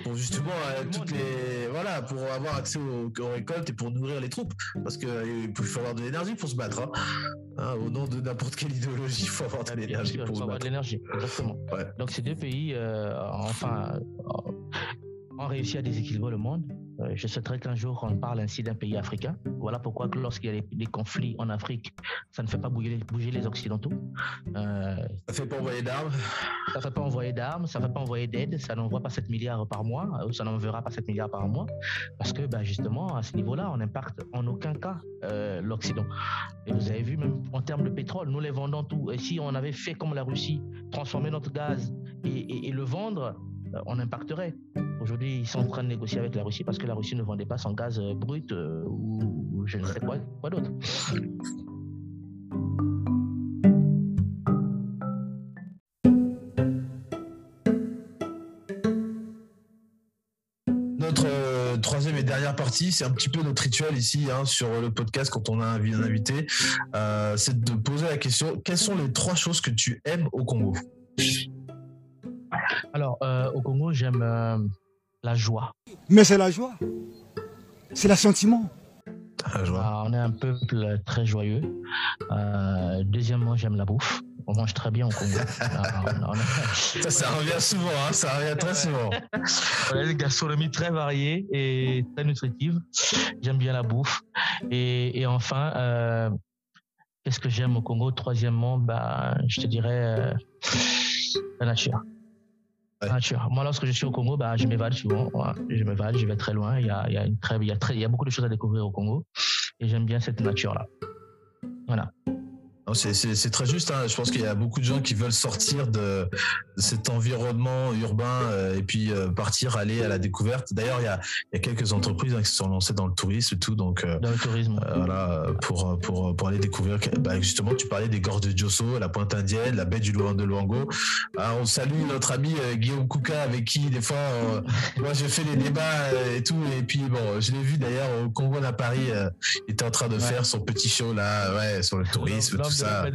pour justement toutes les, voilà, pour avoir accès aux, récoltes et pour nourrir les troupes, parce que il faut avoir de l'énergie pour se battre. Hein. Hein, au nom de n'importe quelle idéologie, il faut avoir de l'énergie il faut avoir de l'énergie, exactement. Donc ces deux pays, euh, enfin, euh, ont réussi à déséquilibrer le monde. Euh, je souhaiterais qu'un jour on parle ainsi d'un pays africain. Voilà pourquoi lorsqu'il y a des, conflits en Afrique, ça ne fait pas bouger, bouger les Occidentaux. Euh, ça ne fait pas envoyer d'armes. Ça ne fait pas envoyer d'armes, ça ne fait pas envoyer d'aide, ça n'envoie pas 7 milliards par mois, ou ça n'enverra pas 7 milliards par mois, parce que ben, justement, à ce niveau-là, on n'impacte en aucun cas l'Occident. Et vous avez vu, même en termes de pétrole, nous les vendons tout. Et si on avait fait comme la Russie, transformer notre gaz et, le vendre, euh, on impacterait. Aujourd'hui, ils sont en train de négocier avec la Russie parce que la Russie ne vendait pas son gaz euh, brut euh, ou, je ne sais quoi, quoi d'autre. troisième et dernière partie, c'est un petit peu notre rituel ici hein, sur le podcast quand on a un invité, euh, c'est de poser la question quelles sont les trois choses que tu aimes au Congo? Alors, euh, au Congo, j'aime euh, la joie. Mais c'est la joie, c'est l'assentiment. Ah, on est un peuple très joyeux. deuxièmement, j'aime la bouffe on mange très bien au Congo. ça, revient souvent, hein, ça revient très souvent. on a une gastronomie très variée et très nutritive. J'aime bien la bouffe. Et, enfin, euh, qu'est-ce que j'aime au Congo? Troisièmement, bah, je te dirais euh, la nature. Nature. Moi, lorsque je suis au Congo, bah, je m'évade souvent. Je m'évade, je vais très loin. Il y a, y a, y il y a beaucoup de choses à découvrir au Congo. Et j'aime bien cette nature-là. Voilà. C'est très juste. Hein. Je pense qu'il y a beaucoup de gens qui veulent sortir de, cet environnement urbain euh, et puis euh, partir, aller à la découverte. D'ailleurs, il y a, y a, quelques entreprises hein, qui se sont lancées dans le tourisme et tout. Donc, euh, dans le tourisme. voilà, pour, pour, pour aller découvrir. Bah, justement, tu parlais des gorges de Diosso, la pointe indienne, la baie du Luan de Luango. Ah, on salue notre ami Guillaume Kouka, avec qui, des fois, moi, j'ai fait les débats et tout. Et puis, bon, je l'ai vu d'ailleurs au Congo à Paris. il était en train de faire son petit show là, ouais, sur le tourisme, tout ça.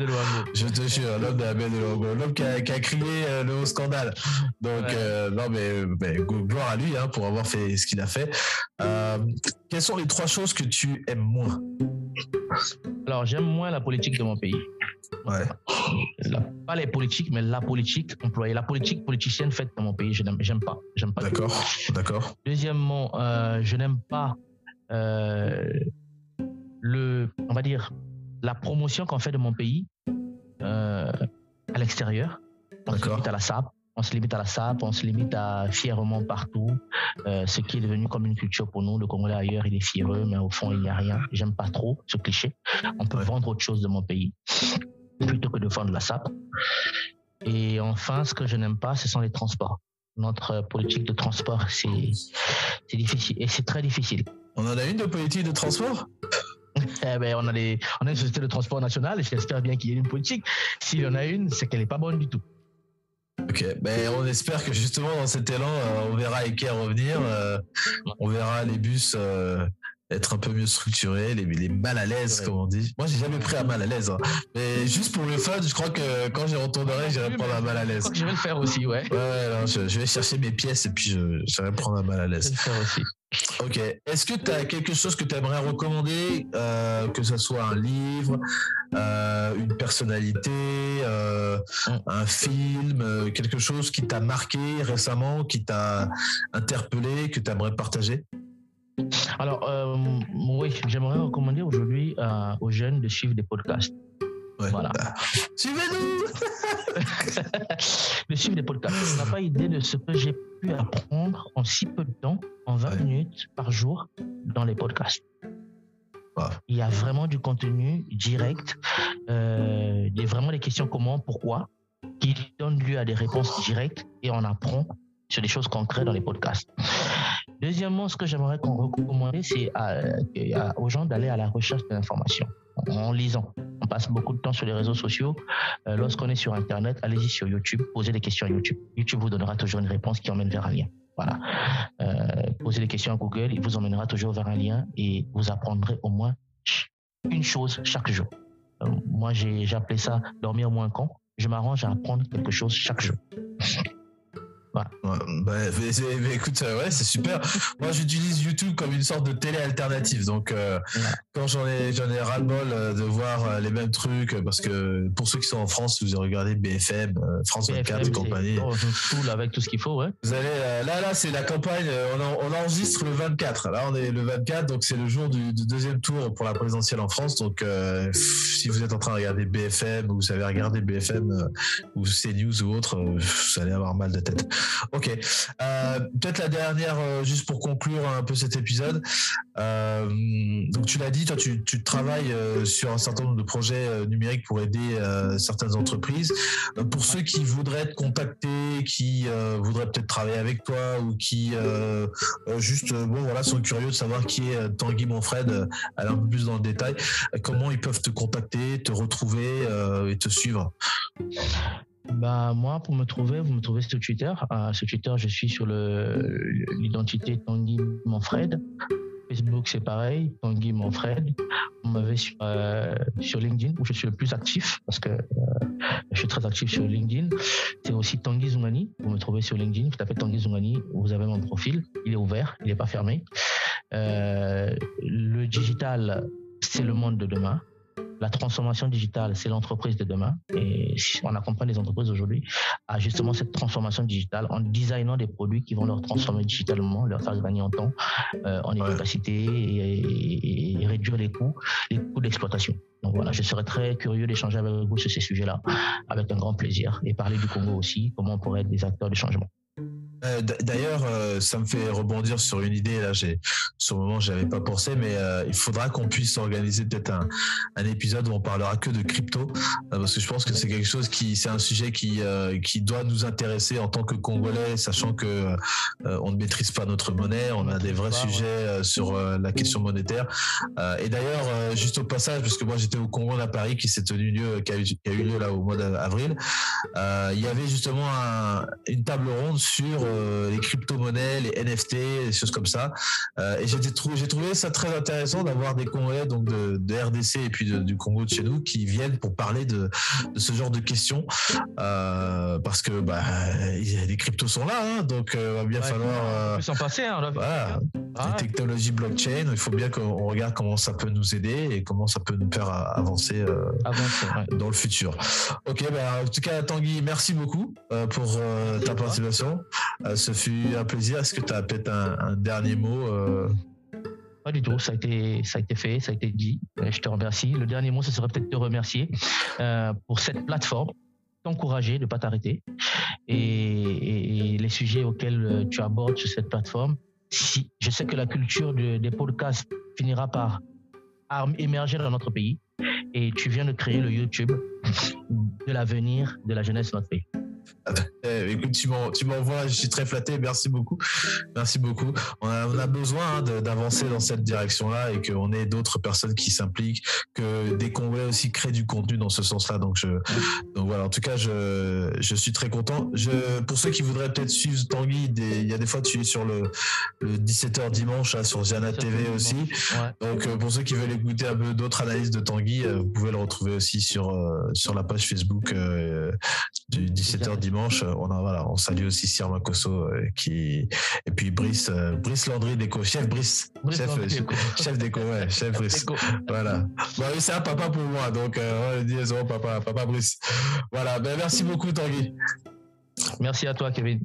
Je te jure, l'homme de la baie de l'homme qui a, crié euh, le haut scandale. Donc, euh, non, mais, gloire à lui hein, pour avoir fait ce qu'il a fait. Euh, quelles sont les trois choses que tu aimes moins? Alors, j'aime moins la politique de mon pays. Ouais. pas les politiques, mais la politique employée. La politique politicienne faite dans mon pays, je n'aime pas. J'aime pas. D'accord, d'accord. Deuxièmement, je n'aime pas le, on va dire, la promotion qu'on fait de mon pays euh, à l'extérieur. On se limite à la SAP, on se limite à la SAP, on se limite à fièrement partout, euh, ce qui est devenu comme une culture pour nous. Le Congolais ailleurs, il est fièreux, mais au fond, il n'y a rien. J'aime pas trop ce cliché. On peut vendre autre chose de mon pays plutôt que de vendre la SAP. Et enfin, ce que je n'aime pas, ce sont les transports. Notre politique de transport, c'est difficile et c'est très difficile. On en a une de politique de transport? Eh ben, on, a les, on a une société de transport national et j'espère bien qu'il y ait une politique. S'il y en a une, c'est qu'elle n'est pas bonne du tout. Ok, ben on espère que justement dans cet élan, euh, on verra Eke revenir, euh, on verra les bus euh, être un peu mieux structurés, les, les mal à l'aise, comme on dit. Moi, j'ai jamais pris un mal à l'aise, hein. mais juste pour le fun, je crois que quand j'y retournerai, j'irai prendre un mal à l'aise. Je vais le faire aussi, ouais. Ouais, je, vais chercher mes pièces et puis je, vais prendre un mal à l'aise. Je vais le faire aussi. Ok. Est-ce que tu as quelque chose que tu aimerais recommander, euh, que ce soit un livre, euh, une personnalité, euh, un film, quelque chose qui t'a marqué récemment, qui t'a interpellé, que tu aimerais partager? Alors, oui, j'aimerais recommander aujourd'hui aux jeunes de suivre des podcasts. Voilà. Bah, suivez-nous De suivre des podcasts. On n'a pas idée de ce que j'ai pu apprendre en si peu de temps, en 20 minutes par jour, dans les podcasts. Il y a vraiment du contenu direct. Euh, il y a vraiment des questions comment, pourquoi, qui donnent lieu à des réponses directes et on apprend sur des choses concrètes dans les podcasts. Deuxièmement, ce que j'aimerais qu'on recommande, c'est aux gens d'aller à la recherche de l'information en lisant. On passe beaucoup de temps sur les réseaux sociaux. Euh, lorsqu'on est sur Internet, allez-y sur YouTube, posez des questions à YouTube. YouTube vous donnera toujours une réponse qui emmène vers un lien. Voilà. Euh, posez des questions à Google, il vous emmènera toujours vers un lien et vous apprendrez au moins une chose chaque jour. Euh, moi, j'ai appelé ça dormir moins con. Je m'arrange à apprendre quelque chose chaque jour. Ouais, bah, écoute, ouais, c'est super. Moi, j'utilise YouTube comme une sorte de télé alternative. Donc, euh, quand j'en ai, j'en ai ras-le-bol euh, de voir euh, les mêmes trucs, parce que pour ceux qui sont en France, vous regardez BFM, France 24 et compagnie. Tout avec tout ce qu'il faut, ouais. Vous allez, là, là, c'est la campagne. On, enregistre le 24. Là, on est le 24, donc c'est le jour du, deuxième tour pour la présidentielle en France. Donc, si vous êtes en train de regarder BFM ou vous savez regarder BFM ou CNews ou autre, vous allez avoir mal de tête. Ok. Euh, peut-être la dernière, euh, juste pour conclure un peu cet épisode. Euh, donc tu l'as dit, toi tu, travailles sur un certain nombre de projets numériques pour aider certaines entreprises. pour ceux qui voudraient te contacter, qui voudraient peut-être travailler avec toi ou qui juste bon voilà sont curieux de savoir qui est Tanguy Monfred, aller un peu plus dans le détail, comment ils peuvent te contacter, te retrouver et te suivre? Bah, moi, pour me trouver, vous me trouvez sur Twitter. Euh, sur Twitter, je suis sur l'identité Tanguy Monfred. Facebook, c'est pareil, Tanguy Monfred. On m'avait sur, euh, sur LinkedIn, où je suis le plus actif, parce que euh, je suis très actif sur LinkedIn. C'est aussi Tanguy Zungani. Vous me trouvez sur LinkedIn. Vous tapez Tanguy Zungani, vous avez mon profil. Il est ouvert, il n'est pas fermé. le digital, c'est le monde de demain. La transformation digitale, c'est l'entreprise de demain. Et on accompagne les entreprises aujourd'hui à justement cette transformation digitale en designant des produits qui vont leur transformer digitalement, leur faire gagner en temps, euh, en efficacité et, réduire les coûts, les coûts d'exploitation. Donc voilà, je serais très curieux d'échanger avec vous sur ces sujets-là, avec un grand plaisir, et parler du Congo aussi, comment on pourrait être des acteurs de changement. Euh, d'ailleurs, euh, ça me fait rebondir sur une idée. Là, j'ai, sur le moment, j'avais pas pensé, mais euh, il faudra qu'on puisse organiser peut-être un, un, épisode où on parlera que de crypto, parce que je pense que c'est quelque chose qui, c'est un sujet qui, qui doit nous intéresser en tant que Congolais, sachant que on ne maîtrise pas notre monnaie, on a des vrais sujets sur la question monétaire. et d'ailleurs, juste au passage, parce que moi j'étais au Congo à Paris, qui s'est tenu lieu, qui a, eu, lieu là au mois d'avril, il y avait justement une table ronde sur les crypto-monnaies, les NFT, des choses comme ça. et j'ai trouvé, ça très intéressant d'avoir des Congolais donc de, RDC et puis du Congo de chez nous qui viennent pour parler de, ce genre de questions parce que bah, les cryptos sont là, hein, donc il va bien falloir. s'en passer, hein, voilà. Les technologies blockchain, il faut bien qu'on regarde comment ça peut nous aider et comment ça peut nous faire avancer, euh, dans le futur. Ok, bah, en tout cas, Tanguy, merci beaucoup euh, pour euh, ta participation. Ce fut un plaisir. Est-ce que tu as peut-être un, dernier mot pas du tout, ça a été, ça a été fait, ça a été dit. Je te remercie. Le dernier mot, ce serait peut-être te remercier pour cette plateforme, t'encourager de ne pas t'arrêter et, les sujets auxquels tu abordes sur cette plateforme. Si, je sais que la culture des podcasts finira par émerger dans notre pays. Et tu viens de créer le YouTube de l'avenir de la jeunesse de notre pays. Eh, écoute, tu m'envoies, je suis très flatté, merci beaucoup. Merci beaucoup. On a, besoin hein, d'avancer dans cette direction-là et qu'on ait d'autres personnes qui s'impliquent, que des Congolais aussi créent du contenu dans ce sens-là. Donc, je, donc voilà, en tout cas, je, je suis très content. Je, pour ceux qui voudraient peut-être suivre Tanguy, il y a des fois tu es sur le, le 17h dimanche sur Jana TV aussi. Donc euh, pour ceux qui veulent écouter un peu d'autres analyses de Tanguy, euh, vous pouvez le retrouver aussi sur, euh, sur la page Facebook du 17h dimanche. On a voilà, on salue aussi Sir Makoso qui et puis Brice Brice Landry déco chef Brice, chef chef déco ouais chef Brice. Voilà. Bah, c'est un papa pour moi donc on dit papa papa Brice. Voilà ben merci beaucoup Tanguy. Merci à toi Kevin